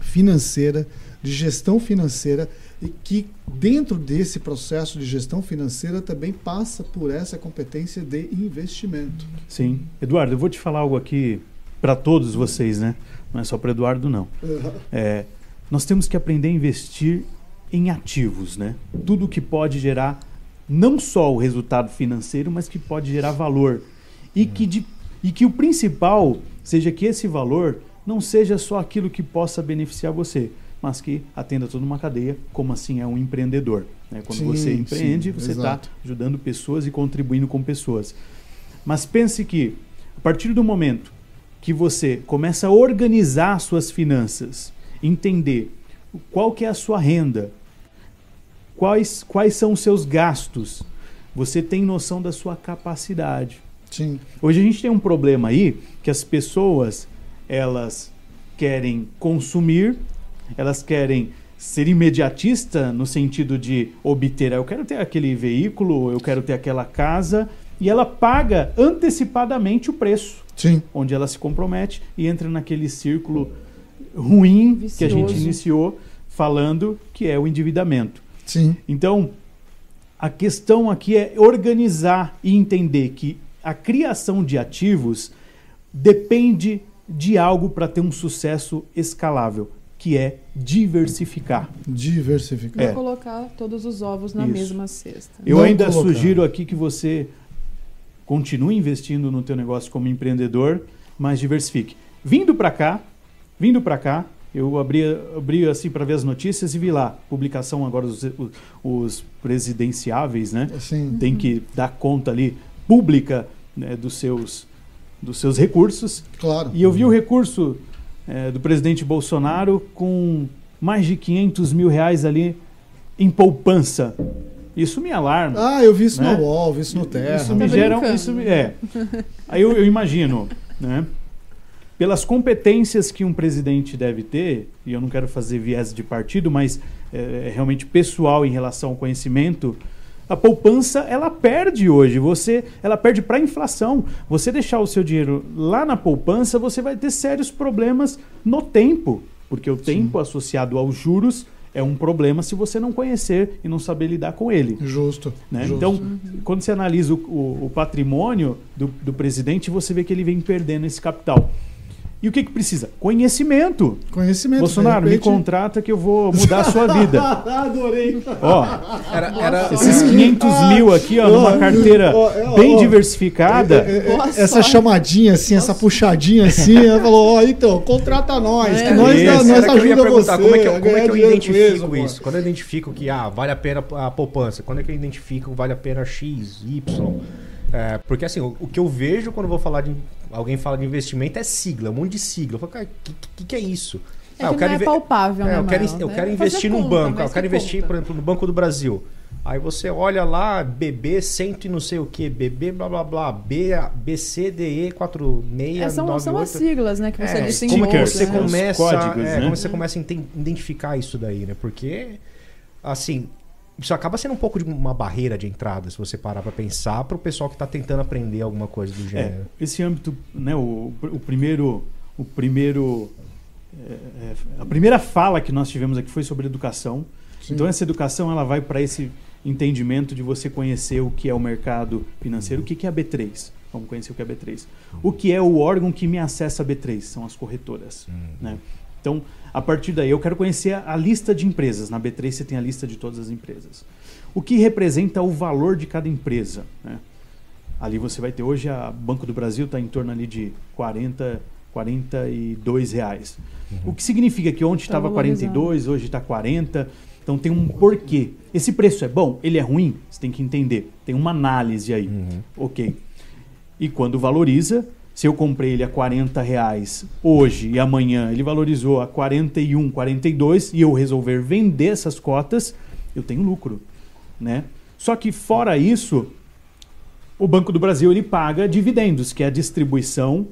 financeira, de gestão financeira, e que dentro desse processo de gestão financeira também passa por essa competência de investimento. Sim. Eduardo, eu vou te falar algo aqui para todos vocês, né? Não é só para Eduardo, não. Uhum. É, nós temos que aprender a investir em ativos, né? Tudo que pode gerar não só o resultado financeiro, mas que pode gerar valor. E, que, de, e que o principal seja que esse valor não seja só aquilo que possa beneficiar você, mas que atenda toda uma cadeia, como assim é um empreendedor. Né? Quando sim, você empreende, sim, você está ajudando pessoas e contribuindo com pessoas. Mas pense que, a partir do momento que você começa a organizar suas finanças, entender qual que é a sua renda, quais, quais são os seus gastos. Você tem noção da sua capacidade. Sim. Hoje a gente tem um problema aí que as pessoas elas querem consumir, elas querem ser imediatista no sentido de obter, eu quero ter aquele veículo, eu quero ter aquela casa, e ela paga antecipadamente o preço. Sim. Onde ela se compromete e entra naquele círculo ruim Vicioso. que a gente iniciou falando que é o endividamento. Sim. Então, a questão aqui é organizar e entender que a criação de ativos depende de algo para ter um sucesso escalável, que é diversificar. Diversificar. É. colocar todos os ovos na Isso. mesma cesta. Eu Não ainda colocar. sugiro aqui que você continue investindo no teu negócio como empreendedor, mas diversifique. Vindo para cá, vindo para cá, eu abri, abri assim para ver as notícias e vi lá, publicação agora os, os presidenciáveis, né? Sim. Tem que dar conta ali pública né, dos, seus, dos seus recursos. Claro. E eu vi o recurso é, do presidente Bolsonaro com mais de 500 mil reais ali em poupança. Isso me alarma. Ah, eu vi isso Né? no UOL, vi isso no Terra. Isso me Tá gera. Isso me, é. Aí eu, eu imagino, né? Pelas competências que um presidente deve ter, e eu não quero fazer viés de partido, mas é, é realmente pessoal em relação ao conhecimento, a poupança ela perde hoje. Você, ela perde para a inflação. Você deixar o seu dinheiro lá na poupança, você vai ter sérios problemas no tempo, porque o tempo associado aos juros é um problema se você não conhecer e não saber lidar com ele. Justo. Né? justo. Então, quando você analisa o, o- o patrimônio do, do presidente, você vê que ele vem perdendo esse capital. E o que, que precisa? Conhecimento. Conhecimento. Bolsonaro, de me repente- contrata que eu vou mudar a sua vida. Adorei. Ó, Era, era, esses 500 mil aqui, ó, numa carteira ó, ó, bem ó. diversificada. É, é, Boa essa chamadinha assim, essa puxadinha assim, ela falou, ó, então, contrata nós, É. que nós, nós ia ajuda perguntar, você. como é que eu, como é que eu identifico pô. isso? Quando eu identifico que ah, vale a pena a poupança, quando é que eu identifico que vale a pena X, Y? É, porque assim, o, o que eu vejo quando eu vou falar de. Alguém fala de investimento é sigla, um monte de sigla. Eu falo, cara, o que, que, que é isso? É Ah, que não é palpável, É, né, eu quero, Marlon? eu É quero investir num conta, banco. mas Eu quero que investir, conta. por exemplo, no Banco do Brasil. Aí você olha lá, BB cento e não sei o que, BB blá blá blá, B, BCDE 4698. É, são, são as siglas, né, que você É, disse como que é? você né? Os começa, códigos, é, né? como você começa a identificar isso daí, né? Porque, assim, isso acaba sendo um pouco de uma barreira de entrada, se você parar pra pensar, pro pessoal que tá tentando aprender alguma coisa do É, gênero. esse âmbito, né, o, o primeiro, o primeiro, é, é, a primeira fala que nós tivemos aqui foi sobre educação. Sim. Então essa educação ela vai para esse entendimento de você conhecer o que é o mercado financeiro, o que é a B3. Vamos conhecer o que é a B3. O que é o órgão que me acessa a B3? São as corretoras. Né? Então, a partir daí, eu quero conhecer a, a lista de empresas. Na B3 você tem a lista de todas as empresas. O que representa o valor de cada empresa? Né? Ali você vai ter hoje a Banco do Brasil está em torno ali de 40, 42 reais. O que significa que ontem Tá estava valorizado. 42, hoje está 40. Então tem um porquê. Esse preço é bom? Ele é ruim? Você tem que entender. Tem uma análise aí. Ok. E quando valoriza, se eu comprei ele a 40 reais hoje e amanhã ele valorizou a 41, 42 e eu resolver vender essas cotas, eu tenho lucro, né? Só que fora isso, o Banco do Brasil ele paga dividendos, que é a distribuição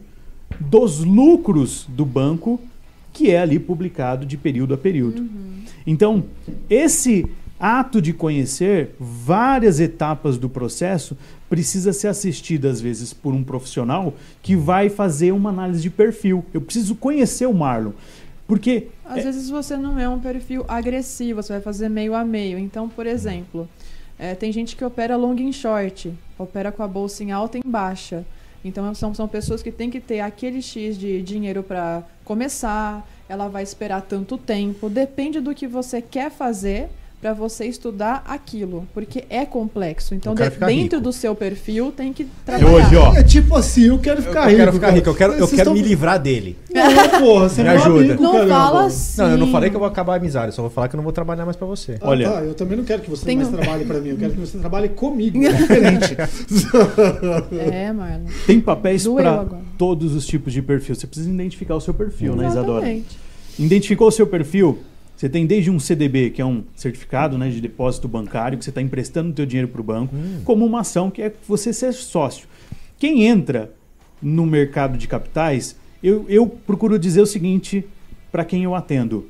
dos lucros do banco, que é ali publicado de período a período. Então, esse ato de conhecer várias etapas do processo precisa ser assistido às vezes por um profissional que vai fazer uma análise de perfil. Eu preciso conhecer o Marlon, porque Às vezes você não é um perfil agressivo, você vai fazer meio a meio. Então, por exemplo, é, tem gente que opera long em short, opera com a bolsa em alta e em baixa. Então, são, são pessoas que têm que ter aquele X de dinheiro para começar, ela vai esperar tanto tempo. Depende do que você quer fazer para você estudar aquilo, porque é complexo. Então, Eu de- dentro rico. do seu perfil, tem que é trabalhar. hoje, ó. É tipo assim, eu quero ficar eu rico. quero ficar cara. rico, eu quero, eu quero estão- me livrar dele. Não, porra, você Me é meu ajuda. amigo, Não caramba. fala assim. Não, eu não falei que eu vou acabar a amizade, eu só vou falar que eu não vou trabalhar mais pra você. Ah, Olha- tá, eu também não quero que você Tem mais trabalhe pra mim, eu quero que você trabalhe comigo, é diferente. É, Marlon. Tem papéis para todos os tipos de perfil. Você precisa identificar o seu perfil, né, Isadora? Exatamente. Identificou o seu perfil? Você tem desde um CDB, que é um certificado né, de depósito bancário, que você está emprestando o teu dinheiro para o banco, como uma ação que é você ser sócio. Quem entra no mercado de capitais, eu, eu procuro dizer o seguinte para quem eu atendo.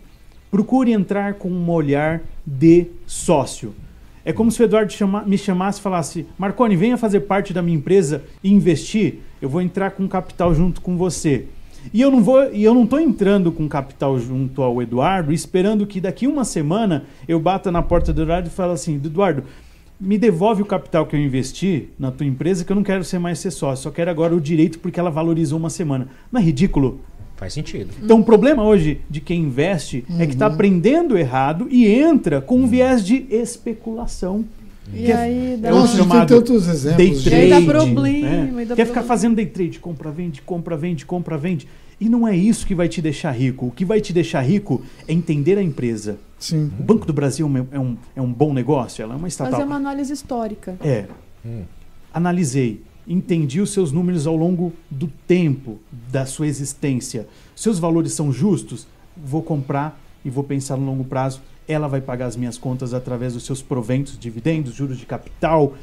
Procure entrar com um olhar de sócio. É como se o Eduardo chama- me chamasse e falasse: Marconi, venha fazer parte da minha empresa e investir. Eu vou entrar com capital junto com você. E eu não vou, e eu não estou entrando com capital junto ao Eduardo, esperando que daqui uma semana eu bata na porta do Eduardo e fale assim: Eduardo, me devolve o capital que eu investi na tua empresa, que eu não quero ser mais ser sócio, só quero agora o direito porque ela valorizou uma semana. Não é ridículo? Faz sentido. Então, o problema hoje de quem investe é que está aprendendo errado e entra com um viés de especulação. E Que é- aí dá é o Nossa, a gente tem chamado tantos Day exemplos. E aí dá trade. problema, né? e dá Quer ficar problema. fazendo day trade, compra, vende, compra, vende, compra, vende. E não é isso que vai te deixar rico. O que vai te deixar rico é entender a empresa. Sim. O Banco do Brasil é um, é um bom negócio? Ela é uma estatal. Fazer uma análise histórica. É. Hum. Analisei. entendi os seus números ao longo do tempo da sua existência. Seus valores são justos? Vou comprar e vou pensar no longo prazo. Ela vai pagar as minhas contas através dos seus proventos, dividendos, juros de capital.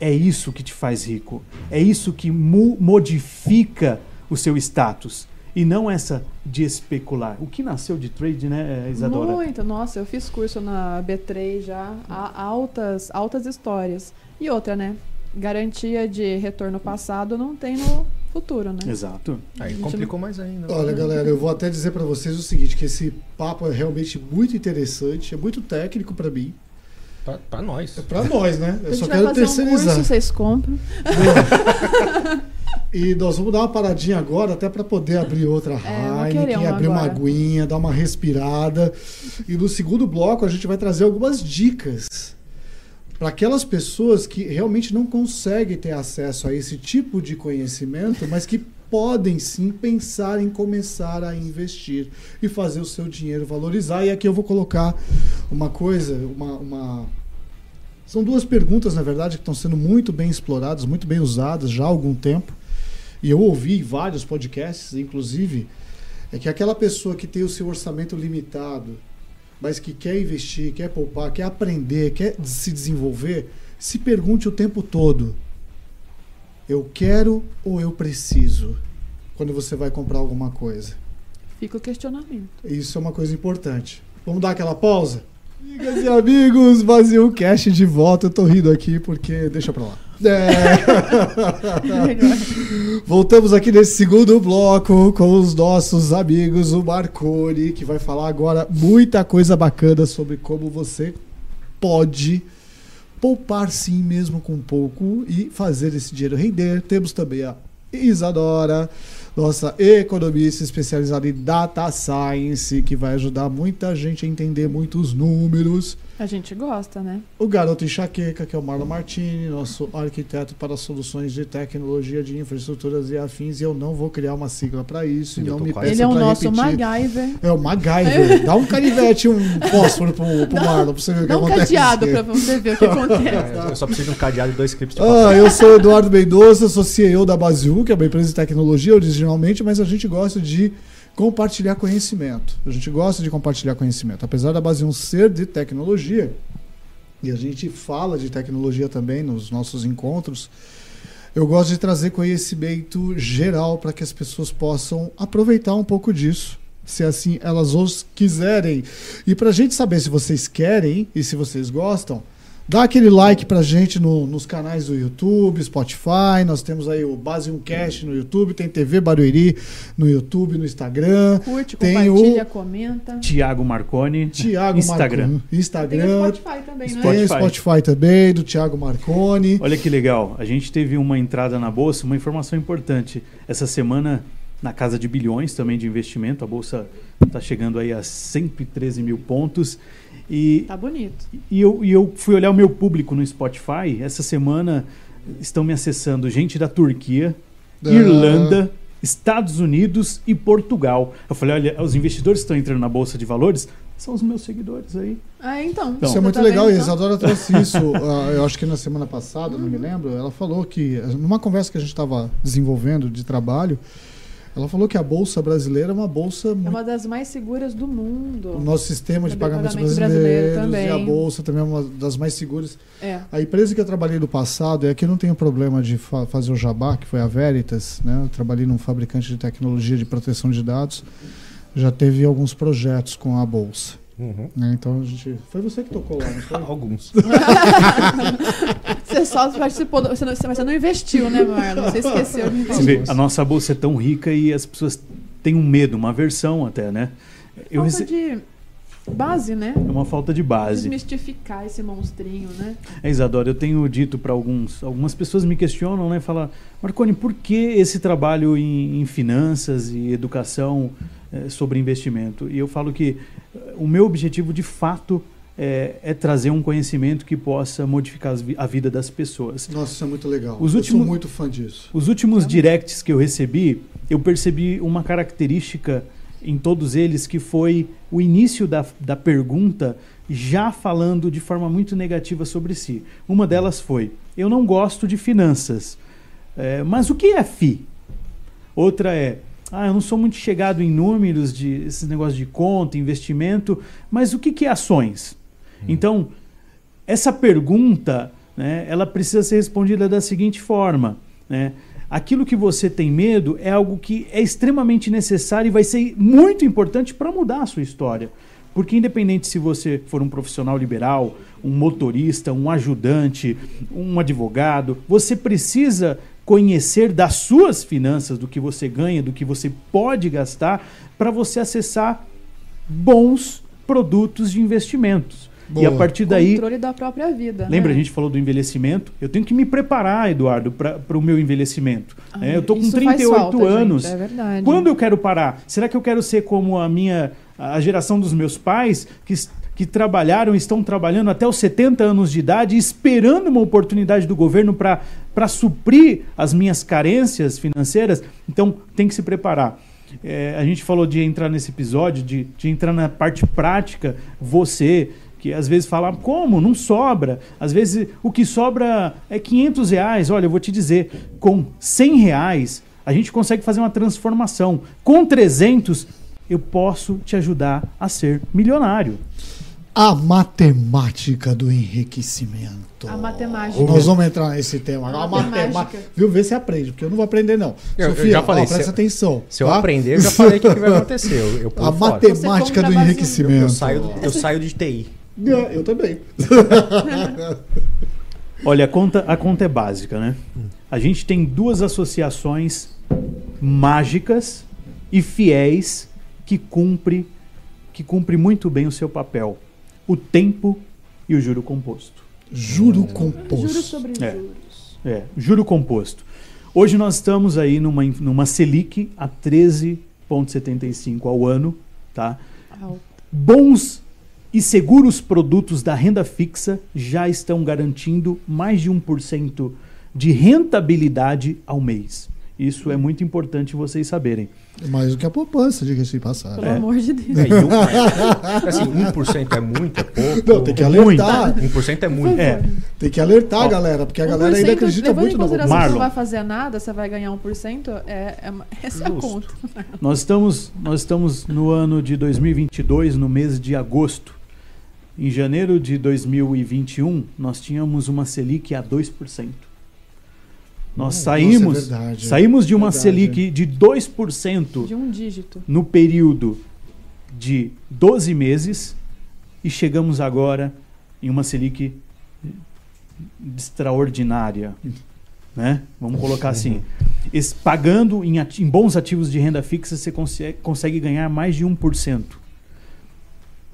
É isso que te faz rico. É isso que modifica o seu status e não essa de especular. O que nasceu de trade, né, Isadora? Muito, nossa, eu fiz curso na B3 já, há altas, altas histórias. E outra, né? Garantia de retorno passado não tem no futuro, né? Exato. Aí complicou mais ainda. Olha, galera, eu vou até dizer para vocês o seguinte, que esse papo é realmente muito interessante, é muito técnico para mim. Para nós. É para nós, né? Eu só quero terceirizar. Um curso, vocês compram. E nós vamos dar uma paradinha agora, até para poder abrir outra é, Heineken, abrir uma aguinha, dar uma respirada. E no segundo bloco a gente vai trazer algumas dicas para aquelas pessoas que realmente não conseguem ter acesso a esse tipo de conhecimento, mas que podem sim pensar em começar a investir e fazer o seu dinheiro valorizar. E aqui eu vou colocar uma coisa, uma, uma... são duas perguntas, na verdade, que estão sendo muito bem exploradas, muito bem usadas já há algum tempo e eu ouvi vários podcasts, inclusive, é que aquela pessoa que tem o seu orçamento limitado, mas que quer investir, quer poupar, quer aprender, quer se desenvolver, se pergunte o tempo todo: eu quero ou eu preciso? Quando você vai comprar alguma coisa. Fica o questionamento. Isso é uma coisa importante. Vamos dar aquela pausa? Amigas e amigos, vazio cash de volta. Eu tô rindo aqui porque deixa pra lá. É. Voltamos aqui nesse segundo bloco com os nossos amigos, o Marconi, que vai falar agora muita coisa bacana sobre como você pode poupar sim mesmo com pouco e fazer esse dinheiro render. Temos também a Isadora nossa economista especializada em data science, que vai ajudar muita gente a entender muitos números. A gente gosta, né? O garoto enxaqueca, que é o Marlon Martini, nosso arquiteto para soluções de tecnologia de infraestruturas e afins, e eu não vou criar uma sigla para isso, e não me peça Ele é o nosso repetir. MacGyver. É o MacGyver. Dá um canivete, um fósforo pro, pro não, Marlon, pra você ver o que acontece. Dá um cadeado pra você ver o que acontece. É, eu só preciso de um cadeado e dois clipes de Ah, eu sou Eduardo Mendonça, sou CEO da Base 1, que é uma empresa de tecnologia originalmente, mas a gente gosta de compartilhar conhecimento. A gente gosta de compartilhar conhecimento. Apesar da Base 1 ser de tecnologia, e a gente fala de tecnologia também nos nossos encontros, eu gosto de trazer conhecimento geral para que as pessoas possam aproveitar um pouco disso, se assim elas os quiserem. E para a gente saber se vocês querem e se vocês gostam, Dá aquele like pra gente no, nos canais do YouTube, Spotify. Nós temos aí o Base 1 Cast no YouTube, tem TV Barueri no YouTube, no Instagram. Curte, tem compartilha, o comenta. Tiago Marconi. Tiago Instagram. Marconi. Instagram. Tem o Spotify também, né? Tem o Spotify também, do Tiago Marconi. Olha que legal. A gente teve uma entrada na bolsa, uma informação importante. Essa semana, na casa de bilhões também de investimento, a bolsa está chegando aí a 113 mil pontos. E, tá bonito. E eu, e eu fui olhar o meu público no Spotify. Essa semana estão me acessando gente da Turquia, ah. Irlanda, Estados Unidos e Portugal. Eu falei, olha, os investidores que estão entrando na Bolsa de Valores são os meus seguidores aí. Ah, então. então isso é muito tá legal. E a então? Isadora trouxe isso, uh, eu acho que na semana passada, não me lembro. Ela falou que, numa conversa que a gente estava desenvolvendo de trabalho, ela falou que a bolsa brasileira é uma bolsa é uma das mais seguras do mundo. O nosso sistema de pagamentos pagamento brasileiro também. e a bolsa também é uma das mais seguras. É. A empresa que eu trabalhei no passado, e aqui não tenho problema de fa fazer o jabá, que foi a Veritas, né? Eu trabalhei num fabricante de tecnologia de proteção de dados. Já teve alguns projetos com a bolsa. Uhum. Né? Então a gente. Foi você que tocou lá, não foi? Alguns. você só participou, do... você, não, você não investiu, né, Marlon? Você esqueceu de investir. A nossa bolsa é tão rica e as pessoas têm um medo, uma aversão até, né? Eu Falta de base, né? É uma falta de base. Desmistificar esse monstrinho, né? É, Isadora, eu tenho dito para alguns, algumas pessoas me questionam, né? Falar, Marconi, por que esse trabalho em, em finanças e educação sobre investimento? E eu falo que eh, o meu objetivo de fato é, é, trazer um conhecimento que possa modificar a vida das pessoas. Nossa, isso é muito legal. Os eu últimos, sou muito fã disso. Os últimos directs que eu recebi, eu percebi uma característica em todos eles que foi o início da, da pergunta já falando de forma muito negativa sobre si. Uma delas foi: Eu não gosto de finanças. é, mas o que é FI? Outra é, ah, eu não sou muito chegado em números de esses negócios de conta, investimento, mas o que, que é ações? Então, essa pergunta, né, ela precisa ser respondida da seguinte forma, né? Aquilo que você tem medo é algo que é extremamente necessário e vai ser muito importante para mudar a sua história. Porque independente se você for um profissional liberal, um motorista, um ajudante, um advogado, você precisa conhecer das suas finanças, do que você ganha, do que você pode gastar, para você acessar bons produtos de investimentos. Boa. E a partir daí, Controle da própria vida. Lembra, né? a gente falou do envelhecimento? Eu tenho que me preparar, Eduardo, para o meu envelhecimento. Ah, né? eu estou com isso faz 38 falta, anos. gente, é verdade. Quando eu quero parar? Será que eu quero ser como a minha a geração dos meus pais que, que trabalharam, estão trabalhando até os 70 anos de idade, esperando uma oportunidade do governo para suprir as minhas carências financeiras? Então tem que se preparar. É, a gente falou de entrar nesse episódio, de, de entrar na parte prática. Você que às vezes fala, como? Não sobra. Às vezes o que sobra é 500 reais. Olha, eu vou te dizer, com 100 reais a gente consegue fazer uma transformação. Com 300 eu posso te ajudar a ser milionário. A matemática do enriquecimento. A matemática. Nós vamos entrar nesse tema. A, A matemática. Viu? Vê se aprende, porque eu não vou aprender, não. Eu- eu Sofia, já falei, ó, presta se- atenção. Se eu tá? aprender, eu já falei o que, que vai acontecer. Eu, eu A matemática do enriquecimento. Eu saio, eu saio de TI. É, Eu também. Olha, a conta, a conta é básica, né? A gente tem duas associações mágicas e fiéis que cumpre que cumpre muito bem o seu papel. O tempo e o juro composto. Juro composto. Juros sobre É. juros. É, juro composto. Hoje nós estamos aí numa, numa Selic a 13,75 ao ano, tá? Alto. Bons e seguros produtos da renda fixa já estão garantindo mais de 1% de rentabilidade ao mês. Isso é muito importante vocês saberem. Mais do que a poupança, diga-se de passagem. Pelo amor de Deus. É, e um, assim, 1% é muito, é pouco. Não, tem que Muito. alertar. 1% é muito. É, Tem que alertar, Ó, galera, porque a galera 1%, ainda acredita muito consideração poupança. que você Marlon. não vai fazer nada, você vai ganhar 1%, é, é, essa é a Justo. conta. nós estamos, nós estamos no ano de 2022, no mês de agosto. Em janeiro de 2021, nós tínhamos uma Selic a 2%. Nós Nossa, saímos, é verdade. saímos de uma Verdade. Selic de 2% De um dígito. no período de 12 meses e chegamos agora em uma Selic extraordinária. Né? Vamos colocar assim. Pagando em, ati- em bons ativos de renda fixa, você consegue, consegue ganhar mais de 1%.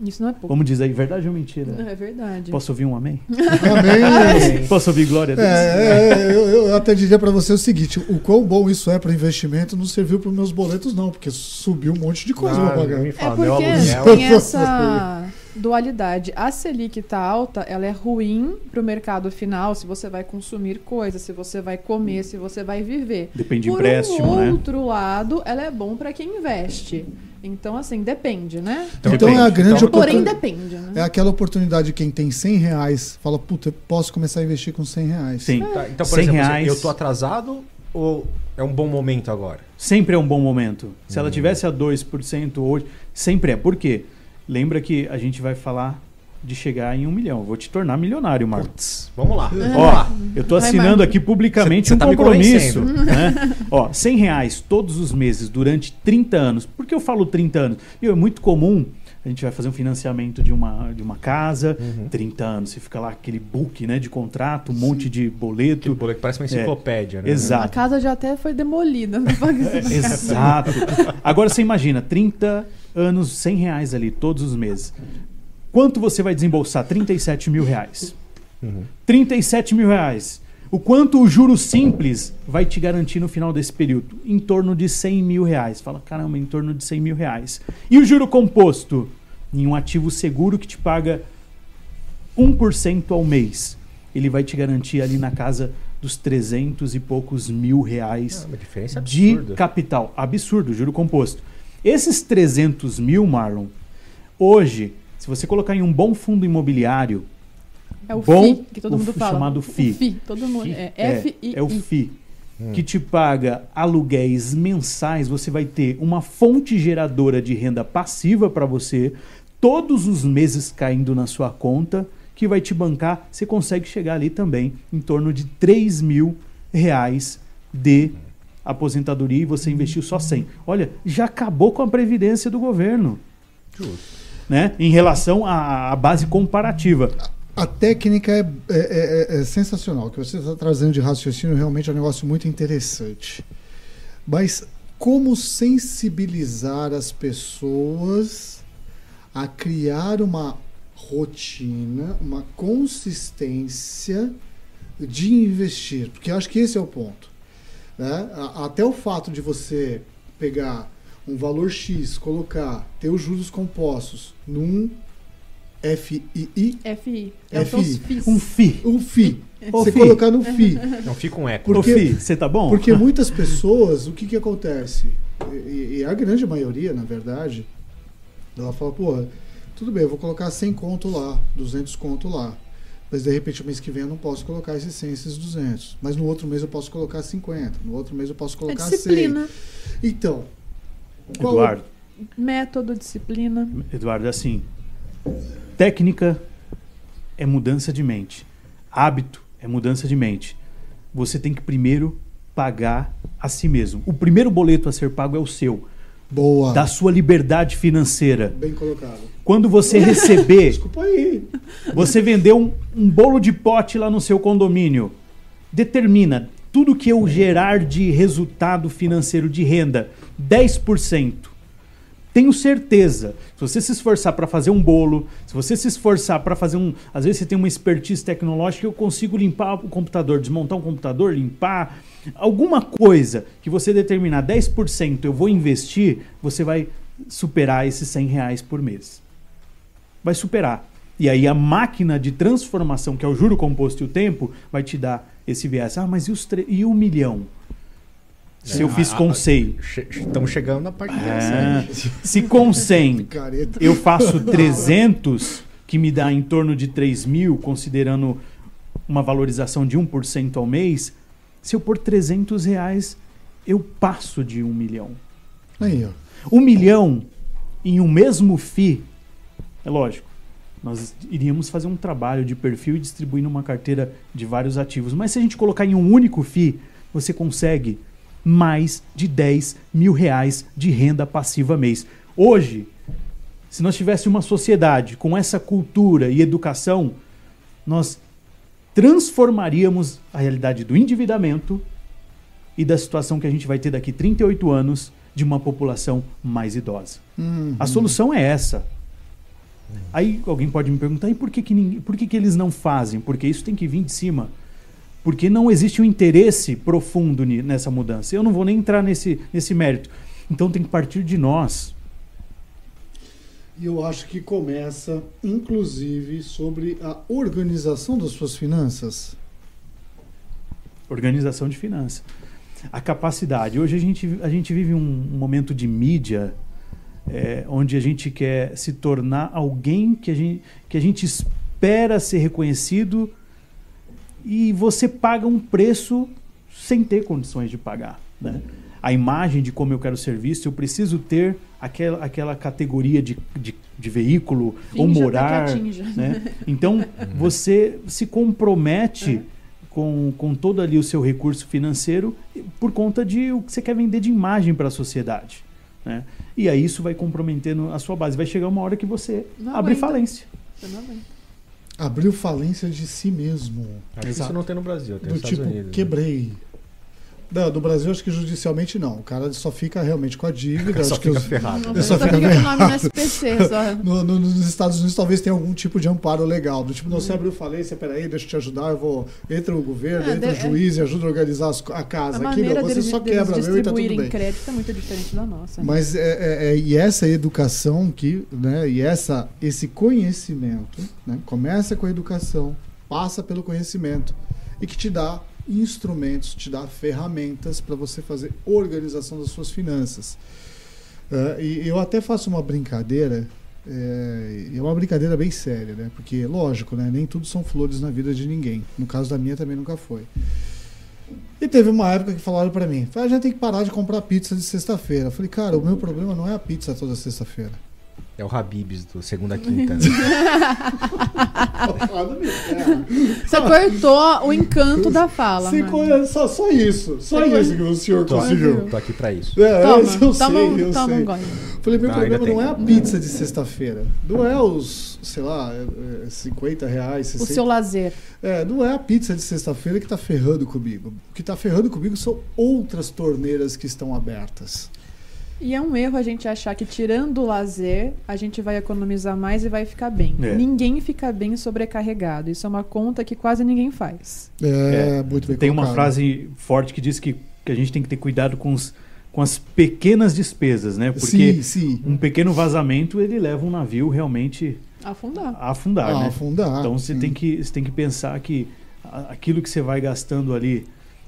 Isso não é pouco. Vamos dizer aí, verdade ou mentira? É verdade. Posso ouvir um amém? Amém. Posso ouvir glória a Deus? É, é, eu, eu até diria pra você o seguinte: o quão bom isso é para investimento não serviu para meus boletos, não, porque subiu um monte de coisa Ah, pra pagar. não me É porque aluguel. tem essa dualidade. A Selic tá alta, ela é ruim pro mercado final se você vai consumir coisas, se você vai comer, se você vai viver. Depende de Por empréstimo, um né? outro lado, ela é bom para quem investe. Então, assim, depende, né? Então, Depende. é a grande Então- Porém, oportunidade. depende, né? É aquela oportunidade de quem tem 100 reais, fala, puta, eu posso começar a investir com 100 reais. Sim. Tá, então, por 100 exemplo, assim, reais. eu tô atrasado ou é um bom momento agora? Sempre é um bom momento. Se Hum. ela tivesse a 2% hoje, sempre é. Por quê? Lembra que a gente vai falar de chegar em um milhão. Eu vou te tornar milionário, Marcos. Putz, vamos lá. Ó, eu tô Vai, assinando aqui publicamente Cê- cê um tá compromisso. Né? Ó, 100 reais todos os meses durante 30 anos. Por que eu falo 30 anos? Viu, é muito comum. A gente vai fazer um financiamento de uma, de uma casa, Uhum. 30 anos. Você fica lá aquele book né, de contrato, um monte de boleto. Aquele boleto que parece uma enciclopédia, né? É. Exato. A casa já até foi demolida. Não paga isso. Exato. Agora você imagina, 30 anos, 100 reais ali todos os meses. Quanto você vai desembolsar? 37 mil reais. Uhum. 37 mil reais. O quanto o juro simples vai te garantir no final desse período? Em torno de 100 mil reais. Fala, caramba, em torno de 100 mil reais. E o juro composto? Em um ativo seguro que te paga 1% ao mês. Ele vai te garantir ali na casa dos 300 e poucos mil reais É de capital. Absurdo, juro composto. Esses 300 mil, Marlon, hoje, se você colocar em um bom fundo imobiliário, É o Bom, FI, que todo o mundo f- fala. chamado O FI. FI, todo mundo. É é, F-I-I. é o FI. que te paga aluguéis mensais, você vai ter uma fonte geradora de renda passiva para você, todos os meses caindo na sua conta, que vai te bancar. Você consegue chegar ali também em torno de 3 mil reais de aposentadoria e você investiu só 100. Olha, já acabou com a previdência do governo. Justo. Né? Em relação à, à base comparativa. A técnica é, é- é- é sensacional. O que você está trazendo de raciocínio realmente é um negócio muito interessante. Mas como sensibilizar as pessoas a criar uma rotina, uma consistência de investir? Porque acho que esse é o ponto. né? Até o fato de você pegar um valor X, colocar, ter os juros compostos num FII, FI. É FI. Um FI. um FI. Ô, Você Fi. colocar no FI. Não fica um eco. Porque- Fi, você tá bom? Porque muitas pessoas, o que, que acontece? E, e a grande maioria, na verdade, ela fala, porra, tudo bem, eu vou colocar 100 conto lá, 200 conto lá. Mas de repente, o mês que vem eu não posso colocar esses 100, esses 200. Mas no outro mês eu posso colocar 50. No outro mês eu posso É colocar 100. disciplina. Então, qual- Eduardo, Método, disciplina. Eduardo, é assim, técnica é mudança de mente. Hábito é mudança de mente. Você tem que primeiro pagar a si mesmo. O primeiro boleto a ser pago é o seu, Boa. da sua liberdade financeira. Bem colocado. Quando você receber, Desculpa aí. você vendeu um, um bolo de pote lá no seu condomínio, determina tudo que eu gerar de resultado financeiro de renda, 10%. Tenho certeza, se você se esforçar para fazer um bolo, se você se esforçar para fazer um. Às vezes você tem uma expertise tecnológica, eu consigo limpar o computador, desmontar um computador, limpar. Alguma coisa que você determinar 10% eu vou investir, você vai superar esses 100 reais por mês. Vai superar. E aí a máquina de transformação, que é o juro composto e o tempo, vai te dar esse viés. Ah, mas e, os e o milhão? Se eu fiz com a- 100. Che- Estamos chegando na parte É, interessante. se com 100 Careta. eu faço 300, que me dá em torno de 3 mil, considerando uma valorização de 1% ao mês, se eu pôr 300 reais, eu passo de 1 milhão. Aí, ó. Um milhão em um mesmo FI, é lógico, nós iríamos fazer um trabalho de perfil e distribuir numa carteira de vários ativos. Mas se a gente colocar em um único FI, você consegue mais de 10 mil reais de renda passiva mês. Hoje, se nós tivéssemos uma sociedade com essa cultura e educação, nós transformaríamos a realidade do endividamento e da situação que a gente vai ter daqui 38 anos de uma população mais idosa. Uhum. A solução é essa. Aí alguém pode me perguntar, e por que, que, ninguém, por que, que eles não fazem? Porque isso tem que vir de cima. Porque não existe um interesse profundo nessa mudança. Eu não vou nem entrar nesse, nesse mérito. Então tem que partir de nós. E eu acho que começa, inclusive, sobre a organização das suas finanças. Organização de finanças. A capacidade. Hoje a gente, a gente vive um, um momento de mídia é, onde a gente quer se tornar alguém que a, gente, que a gente espera ser reconhecido e você paga um preço sem ter condições de pagar. Né? A imagem de como eu quero ser visto, eu preciso ter aquela, aquela categoria de, de, de veículo ou morar. Né? Então você se compromete com, com todo ali o seu recurso financeiro por conta de o que você quer vender de imagem para a sociedade. Né? E aí isso vai comprometendo a sua base. Vai chegar uma hora que você Não abre aguenta. falência. Você não aguenta. Abriu falência de si mesmo. Que Exato. isso não tem no Brasil, tem Do nos Estados tipo, Unidos. né? Não, do Brasil acho que judicialmente não. O cara só fica realmente com a dívida. Só acho que fica os- ferrado. Né? só só fica fica com o nome no. SPC, só. no- no- nos Estados Unidos talvez tenha algum tipo de amparo legal. Do tipo, não, você abriu falência, peraí, deixa eu te ajudar, eu vou. Entra o governo, É, entra o de- juiz e ajuda a organizar as a casa. A Aqui não, você deles, só quebra meu e tá tudo bem. crédito é muito diferente da nossa. Mas é, é- é- e essa educação que, né, e essa, esse conhecimento, né, começa com a educação, passa pelo conhecimento e que te dá instrumentos, te dá ferramentas para você fazer organização das suas finanças. É, e eu até faço uma brincadeira, é, é uma brincadeira bem séria, né? Porque, lógico, né, nem tudo são flores na vida de ninguém. No caso da minha também nunca foi. E teve uma época que falaram pra mim, "Ah, a gente tem que parar de comprar pizza de sexta-feira. Eu falei, cara, o meu problema não é a pizza toda sexta-feira. É o Habibs do segunda a quinta. né? Você cortou o encanto da fala. Mano. co- só, só isso. Só Você isso que o senhor tô, conseguiu. tô aqui pra isso. É, Toma, isso eu toma, sei, um- eu toma sei. um gole. Falei, meu problema não é a pizza de sexta-feira. Não é os, sei lá, é, é 50 reais, O 60 seu lazer. É, não é a pizza de sexta-feira que tá ferrando comigo. O que tá ferrando comigo são outras torneiras que estão abertas. E é um erro a gente achar que tirando o lazer, a gente vai economizar mais e vai ficar bem. É. Ninguém fica bem sobrecarregado. Isso é uma conta que quase ninguém faz. É, muito bem Tem uma colocado. frase forte que diz que, que a gente tem que ter cuidado com, os, com as pequenas despesas, né? Porque Sim, sim. um pequeno vazamento ele leva um navio realmente Afundar. a afundar, Ah, né? afundar. Então você sim. tem, que, você tem que pensar que a- aquilo que você vai gastando ali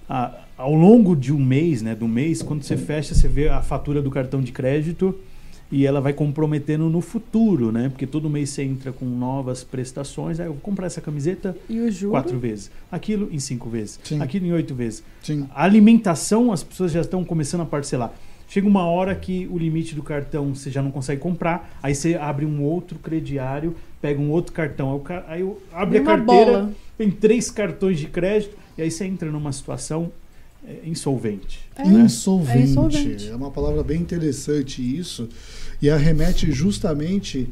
a- ao longo de um mês, né? Do mês, quando você fecha, você vê a fatura do cartão de crédito e ela vai comprometendo no futuro, né? Porque todo mês você entra com novas prestações. Aí eu vou comprar essa camiseta E quatro vezes, aquilo em cinco vezes, Sim. aquilo em oito vezes. Sim. A alimentação, as pessoas já estão começando a parcelar. Chega uma hora que o limite do cartão você já não consegue comprar, aí você abre um outro crediário, pega um outro cartão, aí, aí abre a carteira, bola. tem três cartões de crédito, e aí você entra numa situação insolvente. É. né? Insolvente. É É, insolvente. uma palavra bem interessante isso. E arremete justamente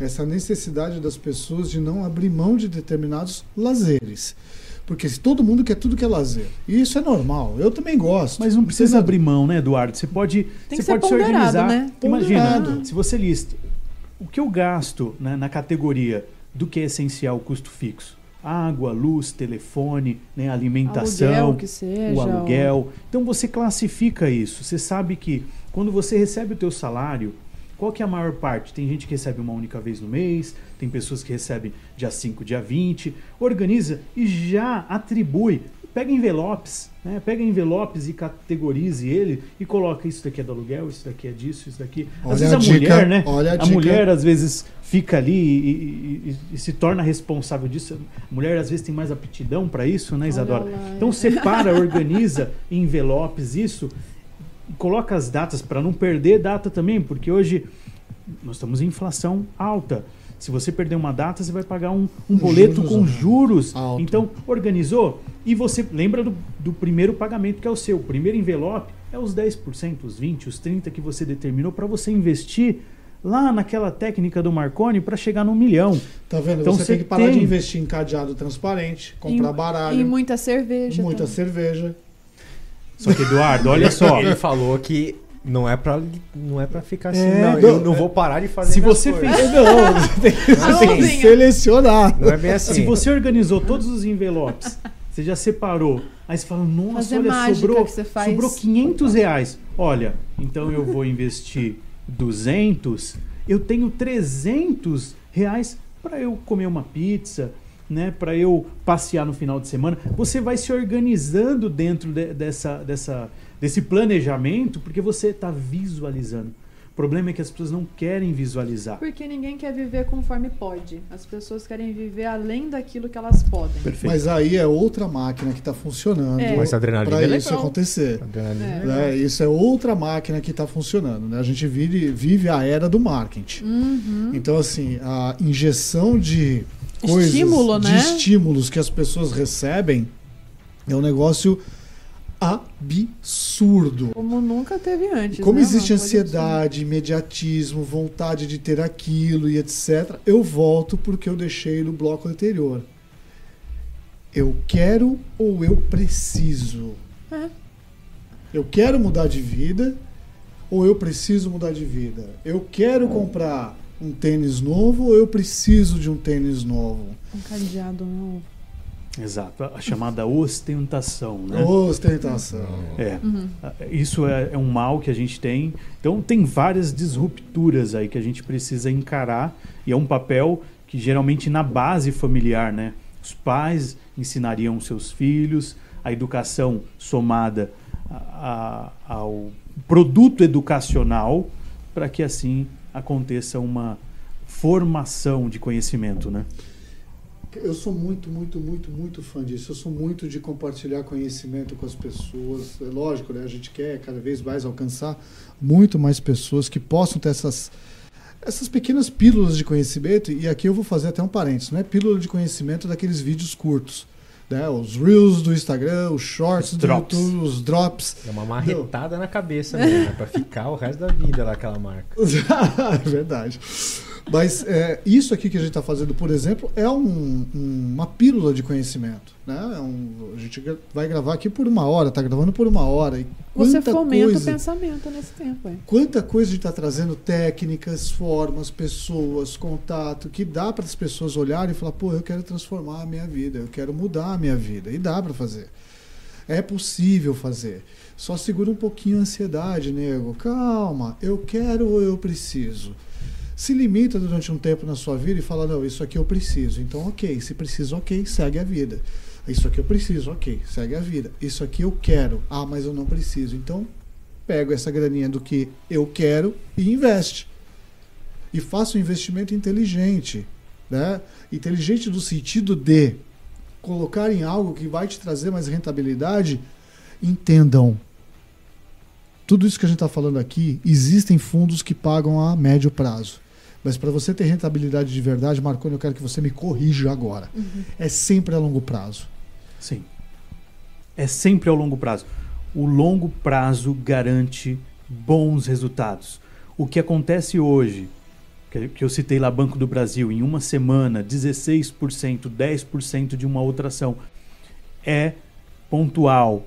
essa necessidade das pessoas de não abrir mão de determinados lazeres. Porque se todo mundo quer tudo que é lazer. E isso é normal. Eu também gosto. Mas não precisa abrir mão, né, Eduardo? Você pode, Tem você pode se organizar. né? Imagina, Ponderado. se você lista o que eu gasto né, na categoria do que é essencial, custo fixo. Água, luz, telefone, né, alimentação, Aluguel seja. o aluguel. Então você classifica isso. Você sabe que quando você recebe o teu salário, qual que é a maior parte? Tem gente que recebe uma única vez no mês, tem pessoas que recebem dia 5, dia 20. Organiza e já atribui. Pega envelopes, né? Pega envelopes e categorize ele e coloca isso daqui é do aluguel, isso daqui é disso, isso daqui. Olha às vezes a a, dica, mulher, né? olha a a dica. mulher às vezes fica ali e, e- e- e se torna responsável disso. A mulher às vezes tem mais aptidão para isso, né, Isadora? Então separa, organiza em envelopes isso, e coloca as datas para não perder data também, porque hoje nós estamos em inflação alta. Se você perder uma data, você vai pagar um, um boleto Juros, com né? juros. Alto. Então, organizou e você lembra do, do primeiro pagamento que é o seu. O primeiro envelope é os 10%, os 20%, os 30% que você determinou para você investir lá naquela técnica do Marconi para chegar no milhão. Tá vendo? Então você você tem que parar tem- de investir em cadeado transparente, comprar E- baralho, E muita cerveja. muita também. cerveja. Só que, Eduardo, olha só. Ele falou que não é pra, não é pra ficar assim, É, não. não, eu não vou parar de fazer Se você coisas. fez Não, você tem, você tem que selecionar. Não é bem assim. Se você organizou todos os envelopes, você já separou, aí você fala, nossa, Fazer olha, sobrou, que você faz. sobrou 500 reais. Olha, então eu vou investir 200, eu tenho 300 reais para eu comer uma pizza, né, para eu passear no final de semana. Você vai se organizando dentro de- dessa, dessa, desse planejamento, porque você está visualizando. O problema é que as pessoas não querem visualizar. Porque ninguém quer viver conforme pode. As pessoas querem viver além daquilo que elas podem. Perfeito. Mas aí é outra máquina que está funcionando É. Mas adrenalina para é isso legal. acontecer. Adrenalina É. é né? Isso é outra máquina que está funcionando. Né? A gente vive, vive a era do marketing. Uhum. Então, assim, a injeção de coisas, Estímulo, de né? estímulos que as pessoas recebem é um negócio absurdo. Como nunca teve antes. Como né? existe ansiedade, imediatismo, vontade de ter aquilo e etc., eu volto porque eu deixei no bloco anterior. Eu quero ou eu preciso? É. Eu quero mudar de vida ou eu preciso mudar de vida? Eu quero comprar um tênis novo ou eu preciso de um tênis novo? Um cadeado novo. Exato, a chamada ostentação, né? Ostentação. É, Uhum. isso é, é um mal que a gente tem. Então tem várias disrupturas aí que a gente precisa encarar e é um papel que geralmente na base familiar, né? Os pais ensinariam seus filhos, a educação somada a- a- ao produto educacional para que assim aconteça uma formação de conhecimento, né? Eu sou muito, muito, muito, muito fã disso. Eu sou muito de compartilhar conhecimento com as pessoas. É lógico, né? A gente quer cada vez mais alcançar muito mais pessoas que possam ter essas, essas pequenas pílulas de conhecimento. E aqui eu vou fazer até um parênteses, não é pílula de conhecimento daqueles vídeos curtos. Né? Os reels do Instagram, os shorts Os do drops. YouTube, os drops. É uma marretada na cabeça mesmo, né? Pra ficar o resto da vida lá aquela marca. é verdade. Mas é, isso aqui que a gente está fazendo, por exemplo, é um- um- uma pílula de conhecimento. Né? É um- a gente vai gravar aqui por uma hora, está gravando por uma hora. E Você fomenta coisa, o pensamento nesse tempo. É. Quanta coisa a gente está trazendo, técnicas, formas, pessoas, contato, que dá para as pessoas olharem e falar: pô, eu quero transformar a minha vida, eu quero mudar a minha vida. E dá para fazer. É possível fazer. Só segura um pouquinho a ansiedade, nego. Calma, eu quero ou eu preciso. Se limita durante um tempo na sua vida e fala: não, isso aqui eu preciso. Então, ok. Se precisa, ok, segue a vida. Isso aqui eu preciso, ok, segue a vida. Isso aqui eu quero. Ah, mas eu não preciso. Então, pego essa graninha do que eu quero e investe. E faça um investimento inteligente. Né? Inteligente no sentido de colocar em algo que vai te trazer mais rentabilidade. Entendam. Tudo isso que a gente está falando aqui, existem fundos que pagam a médio prazo. Mas para você ter rentabilidade de verdade, Marconi, eu quero que você me corrija agora. É sempre a longo prazo. Sim. É sempre ao longo prazo. O longo prazo garante bons resultados. O que acontece hoje, que que eu citei lá Banco do Brasil, em uma semana, 16%, 10% de uma outra ação, é pontual.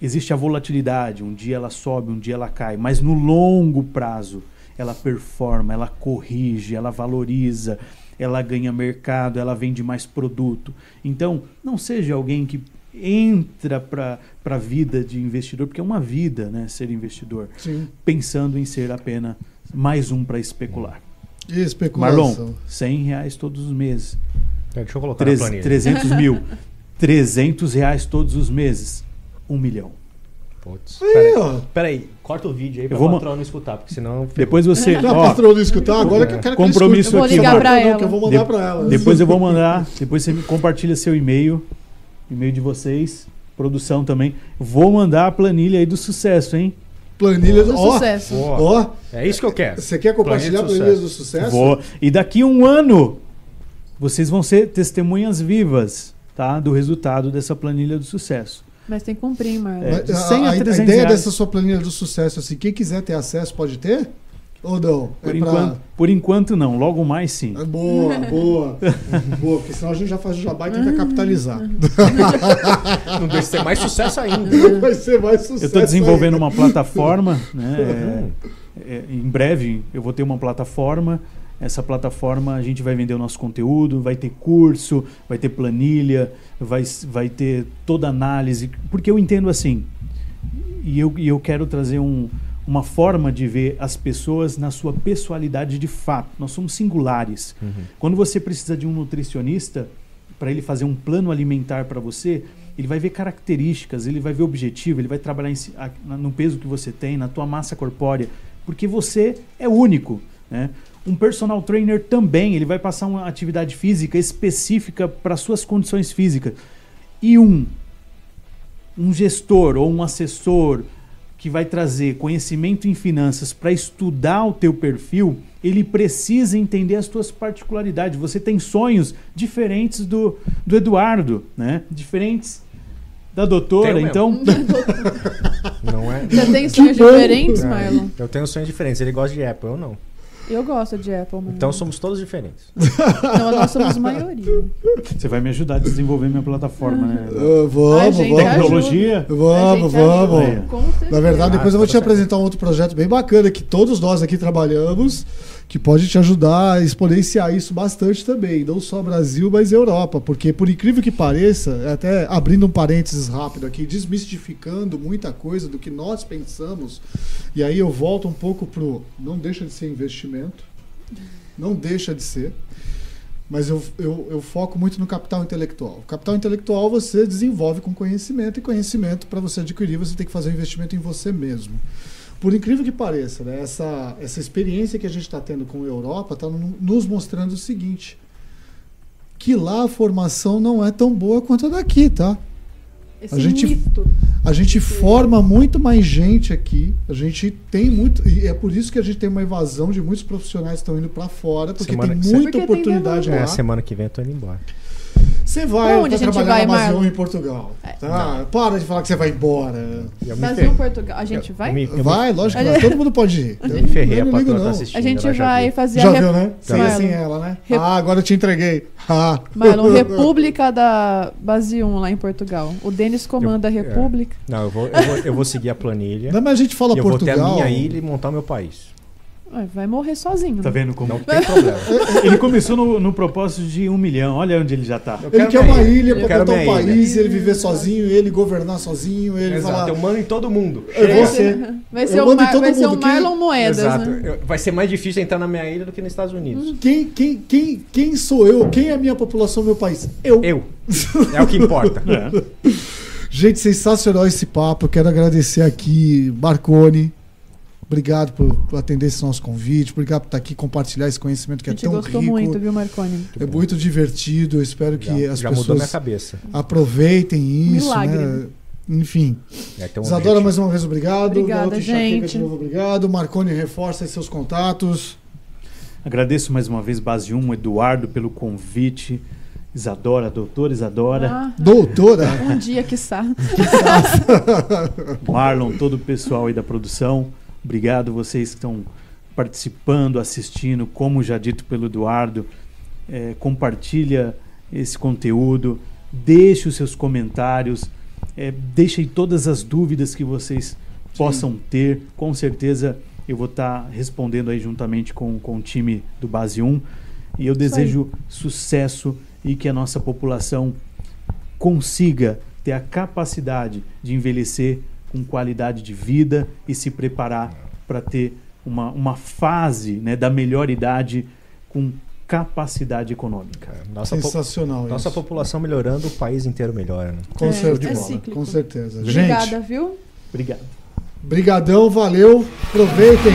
Existe a volatilidade, um dia ela sobe, um dia ela cai, mas no longo prazo ela performa, ela corrige, ela valoriza, ela ganha mercado, ela vende mais produto. Então, não seja alguém que entra para a vida de investidor, porque é uma vida, né, ser investidor, Sim. pensando em ser apenas mais um para especular. E especulação. Marlon, 100 reais todos os meses. Deixa eu colocar planilha. 300 mil. 300 reais todos os meses. Um milhão. Putz. Aí, Peraí, ó. peraí, corta o vídeo aí pra Eu vou patrão não escutar, porque senão... Depois você. Já ó, patrão não escutar, agora que eu quero que Compromisso escute. Eu vou aqui, ligar Marlon. pra Não, ela. que eu vou mandar De- pra ela. Depois eu vou mandar. Depois você me compartilha seu e-mail. E-mail de vocês. Produção também. Vou mandar a planilha aí do sucesso, hein? Planilha do. Sucesso. Ó, é isso que eu quero. Você quer compartilhar a Planilha de planilha do sucesso? Vou. E daqui um ano, vocês vão ser testemunhas vivas, tá? Do resultado dessa planilha do sucesso. Mas tem que cumprir, Marlon. É, Mas de a, 100 a a- a 300 ideia reais. dessa sua planilha do sucesso, assim, quem quiser ter acesso pode ter? Ou não? Por, é enquanto, por enquanto não, logo mais sim. pra... É boa, boa. boa, porque senão a gente já faz o jabá e tenta capitalizar. Não deixa de ser mais sucesso ainda. Vai ser mais sucesso. Eu estou desenvolvendo ainda. uma plataforma, né? é, é, em breve eu vou ter uma plataforma. Essa plataforma a gente vai vender o nosso conteúdo, vai ter curso, vai ter planilha, vai, vai ter toda análise. Porque eu entendo assim, e eu, e eu quero trazer um, uma forma de ver as pessoas na sua pessoalidade de fato. Nós somos singulares. Quando você precisa de um nutricionista para ele fazer um plano alimentar para você, ele vai ver características, ele vai ver objetivo, ele vai trabalhar em no peso que você tem, na tua massa corpórea, porque você é único, né? Um personal trainer também, ele vai passar uma atividade física específica para suas condições físicas. E um um gestor ou um assessor que vai trazer conhecimento em finanças para estudar o teu perfil, ele precisa entender as tuas particularidades. Você tem sonhos diferentes do, do Eduardo, né? Diferentes da doutora, então Não é? Você tem sonhos diferentes, É, Marlon? Eu tenho sonhos diferentes. Ele gosta de Apple, eu não. Eu gosto de Apple, Marlon. Então somos todos diferentes. Então nós somos maioria. você vai me ajudar a desenvolver minha plataforma, né? Ah, A vamos, gente vamos. ajuda. Tecnologia. A Vamos, gente ajuda, vamos. Com certeza. Na verdade, depois eu vou te certo. apresentar um outro projeto bem bacana que todos nós aqui trabalhamos, que pode te ajudar a exponenciar isso bastante também, não só Brasil, mas Europa, porque por incrível que pareça, até abrindo um parênteses rápido aqui, desmistificando muita coisa do que nós pensamos, e aí eu volto um pouco pro não deixa de ser investimento, não deixa de ser, mas eu, eu, eu foco muito no capital intelectual. O capital intelectual você desenvolve com conhecimento, e conhecimento, para você adquirir, você tem que fazer um investimento em você mesmo. Por incrível que pareça, né, essa, essa experiência que a gente está tendo com a Europa está nos mostrando o seguinte: que lá a formação não é tão boa quanto a daqui, tá? Esse A gente- mito. A gente forma muito mais gente aqui. A gente tem muito. E é por isso que a gente tem uma evasão de muitos profissionais que estão indo para fora, porque Semana- tem muita Porque tem oportunidade É, lá. semana que vem eu tô indo embora. Você vai Pra onde pra a gente trabalhar vai, na Basion Marlon? em Portugal. É. Tá? Para de falar que você vai embora. Eu me Brasil, ferrei. Portugal. A gente vai? Eu me- eu me- vai, lógico que vai. Todo mundo pode ir. Eu me ferrei, Eu a patroa tá assistindo. A gente ela já vai viu. fazer Já a viu, né? Ia Marlon. sem ela, né? Rep- Ah, agora eu te entreguei. Ah. Marlon, República da Basium lá em Portugal. O Denis comanda a Eu- é. República. Não, eu vou, eu, vou, eu vou seguir a planilha. Não, mas a gente fala e eu vou ter Portugal. a minha ilha e montar o meu país. Vai morrer sozinho. Tá né? vendo como? Não tem problema. Ele começou no, no propósito de um milhão. Olha onde ele já tá. Eu Ele quero quer uma ilha. ilha pra botar um minha ilha. país, ele viver sozinho, ele governar sozinho, ele Exato, falar. eu mando em todo mundo. Eu vou Vai ser- vai ser eu o, mando em Mar- todo vai ser o mundo. Quem- Marlon Moedas, Exato. né? Vai ser mais difícil entrar na minha ilha do que nos Estados Unidos. Quem, quem, quem, quem sou eu? Quem é a minha população, meu país? Eu. Eu. É o que importa. É. Gente, sensacional esse papo. Eu quero agradecer aqui, Marconi. Obrigado por, por atender esse nosso convite. Obrigado por estar aqui e compartilhar esse conhecimento que A é gente tão gostou rico. muito, viu, Marconi? É muito divertido. Eu espero que Já, as já mudou minha pessoas cabeça. aproveitem isso. Milagre. Né? Enfim. É, um Isadora, mais uma vez, obrigado. Obrigada, Garoto gente. De novo, obrigado. Marconi, reforça seus contatos. Agradeço mais uma vez, Base 1, Eduardo, pelo convite. Isadora, doutora Isadora. Ah, Doutora. um dia, quiçá. Marlon, todo o pessoal aí da produção. Obrigado vocês que estão participando, assistindo, como já dito pelo Eduardo. É, compartilha esse conteúdo, deixe os seus comentários, é, todas as dúvidas que vocês possam ter. Com certeza eu vou estar respondendo aí juntamente com, com o time do Base 1. E eu desejo sucesso e que a nossa população consiga ter a capacidade de envelhecer com qualidade de vida e se preparar para ter uma, uma fase né, da melhor idade com capacidade econômica. Nossa, po- Sensacional. nossa isso. população melhorando, o país inteiro melhora. Né? Com É, certeza. é. Com certeza. Obrigada, Gente, viu? Obrigado. brigadão, valeu. Aproveitem.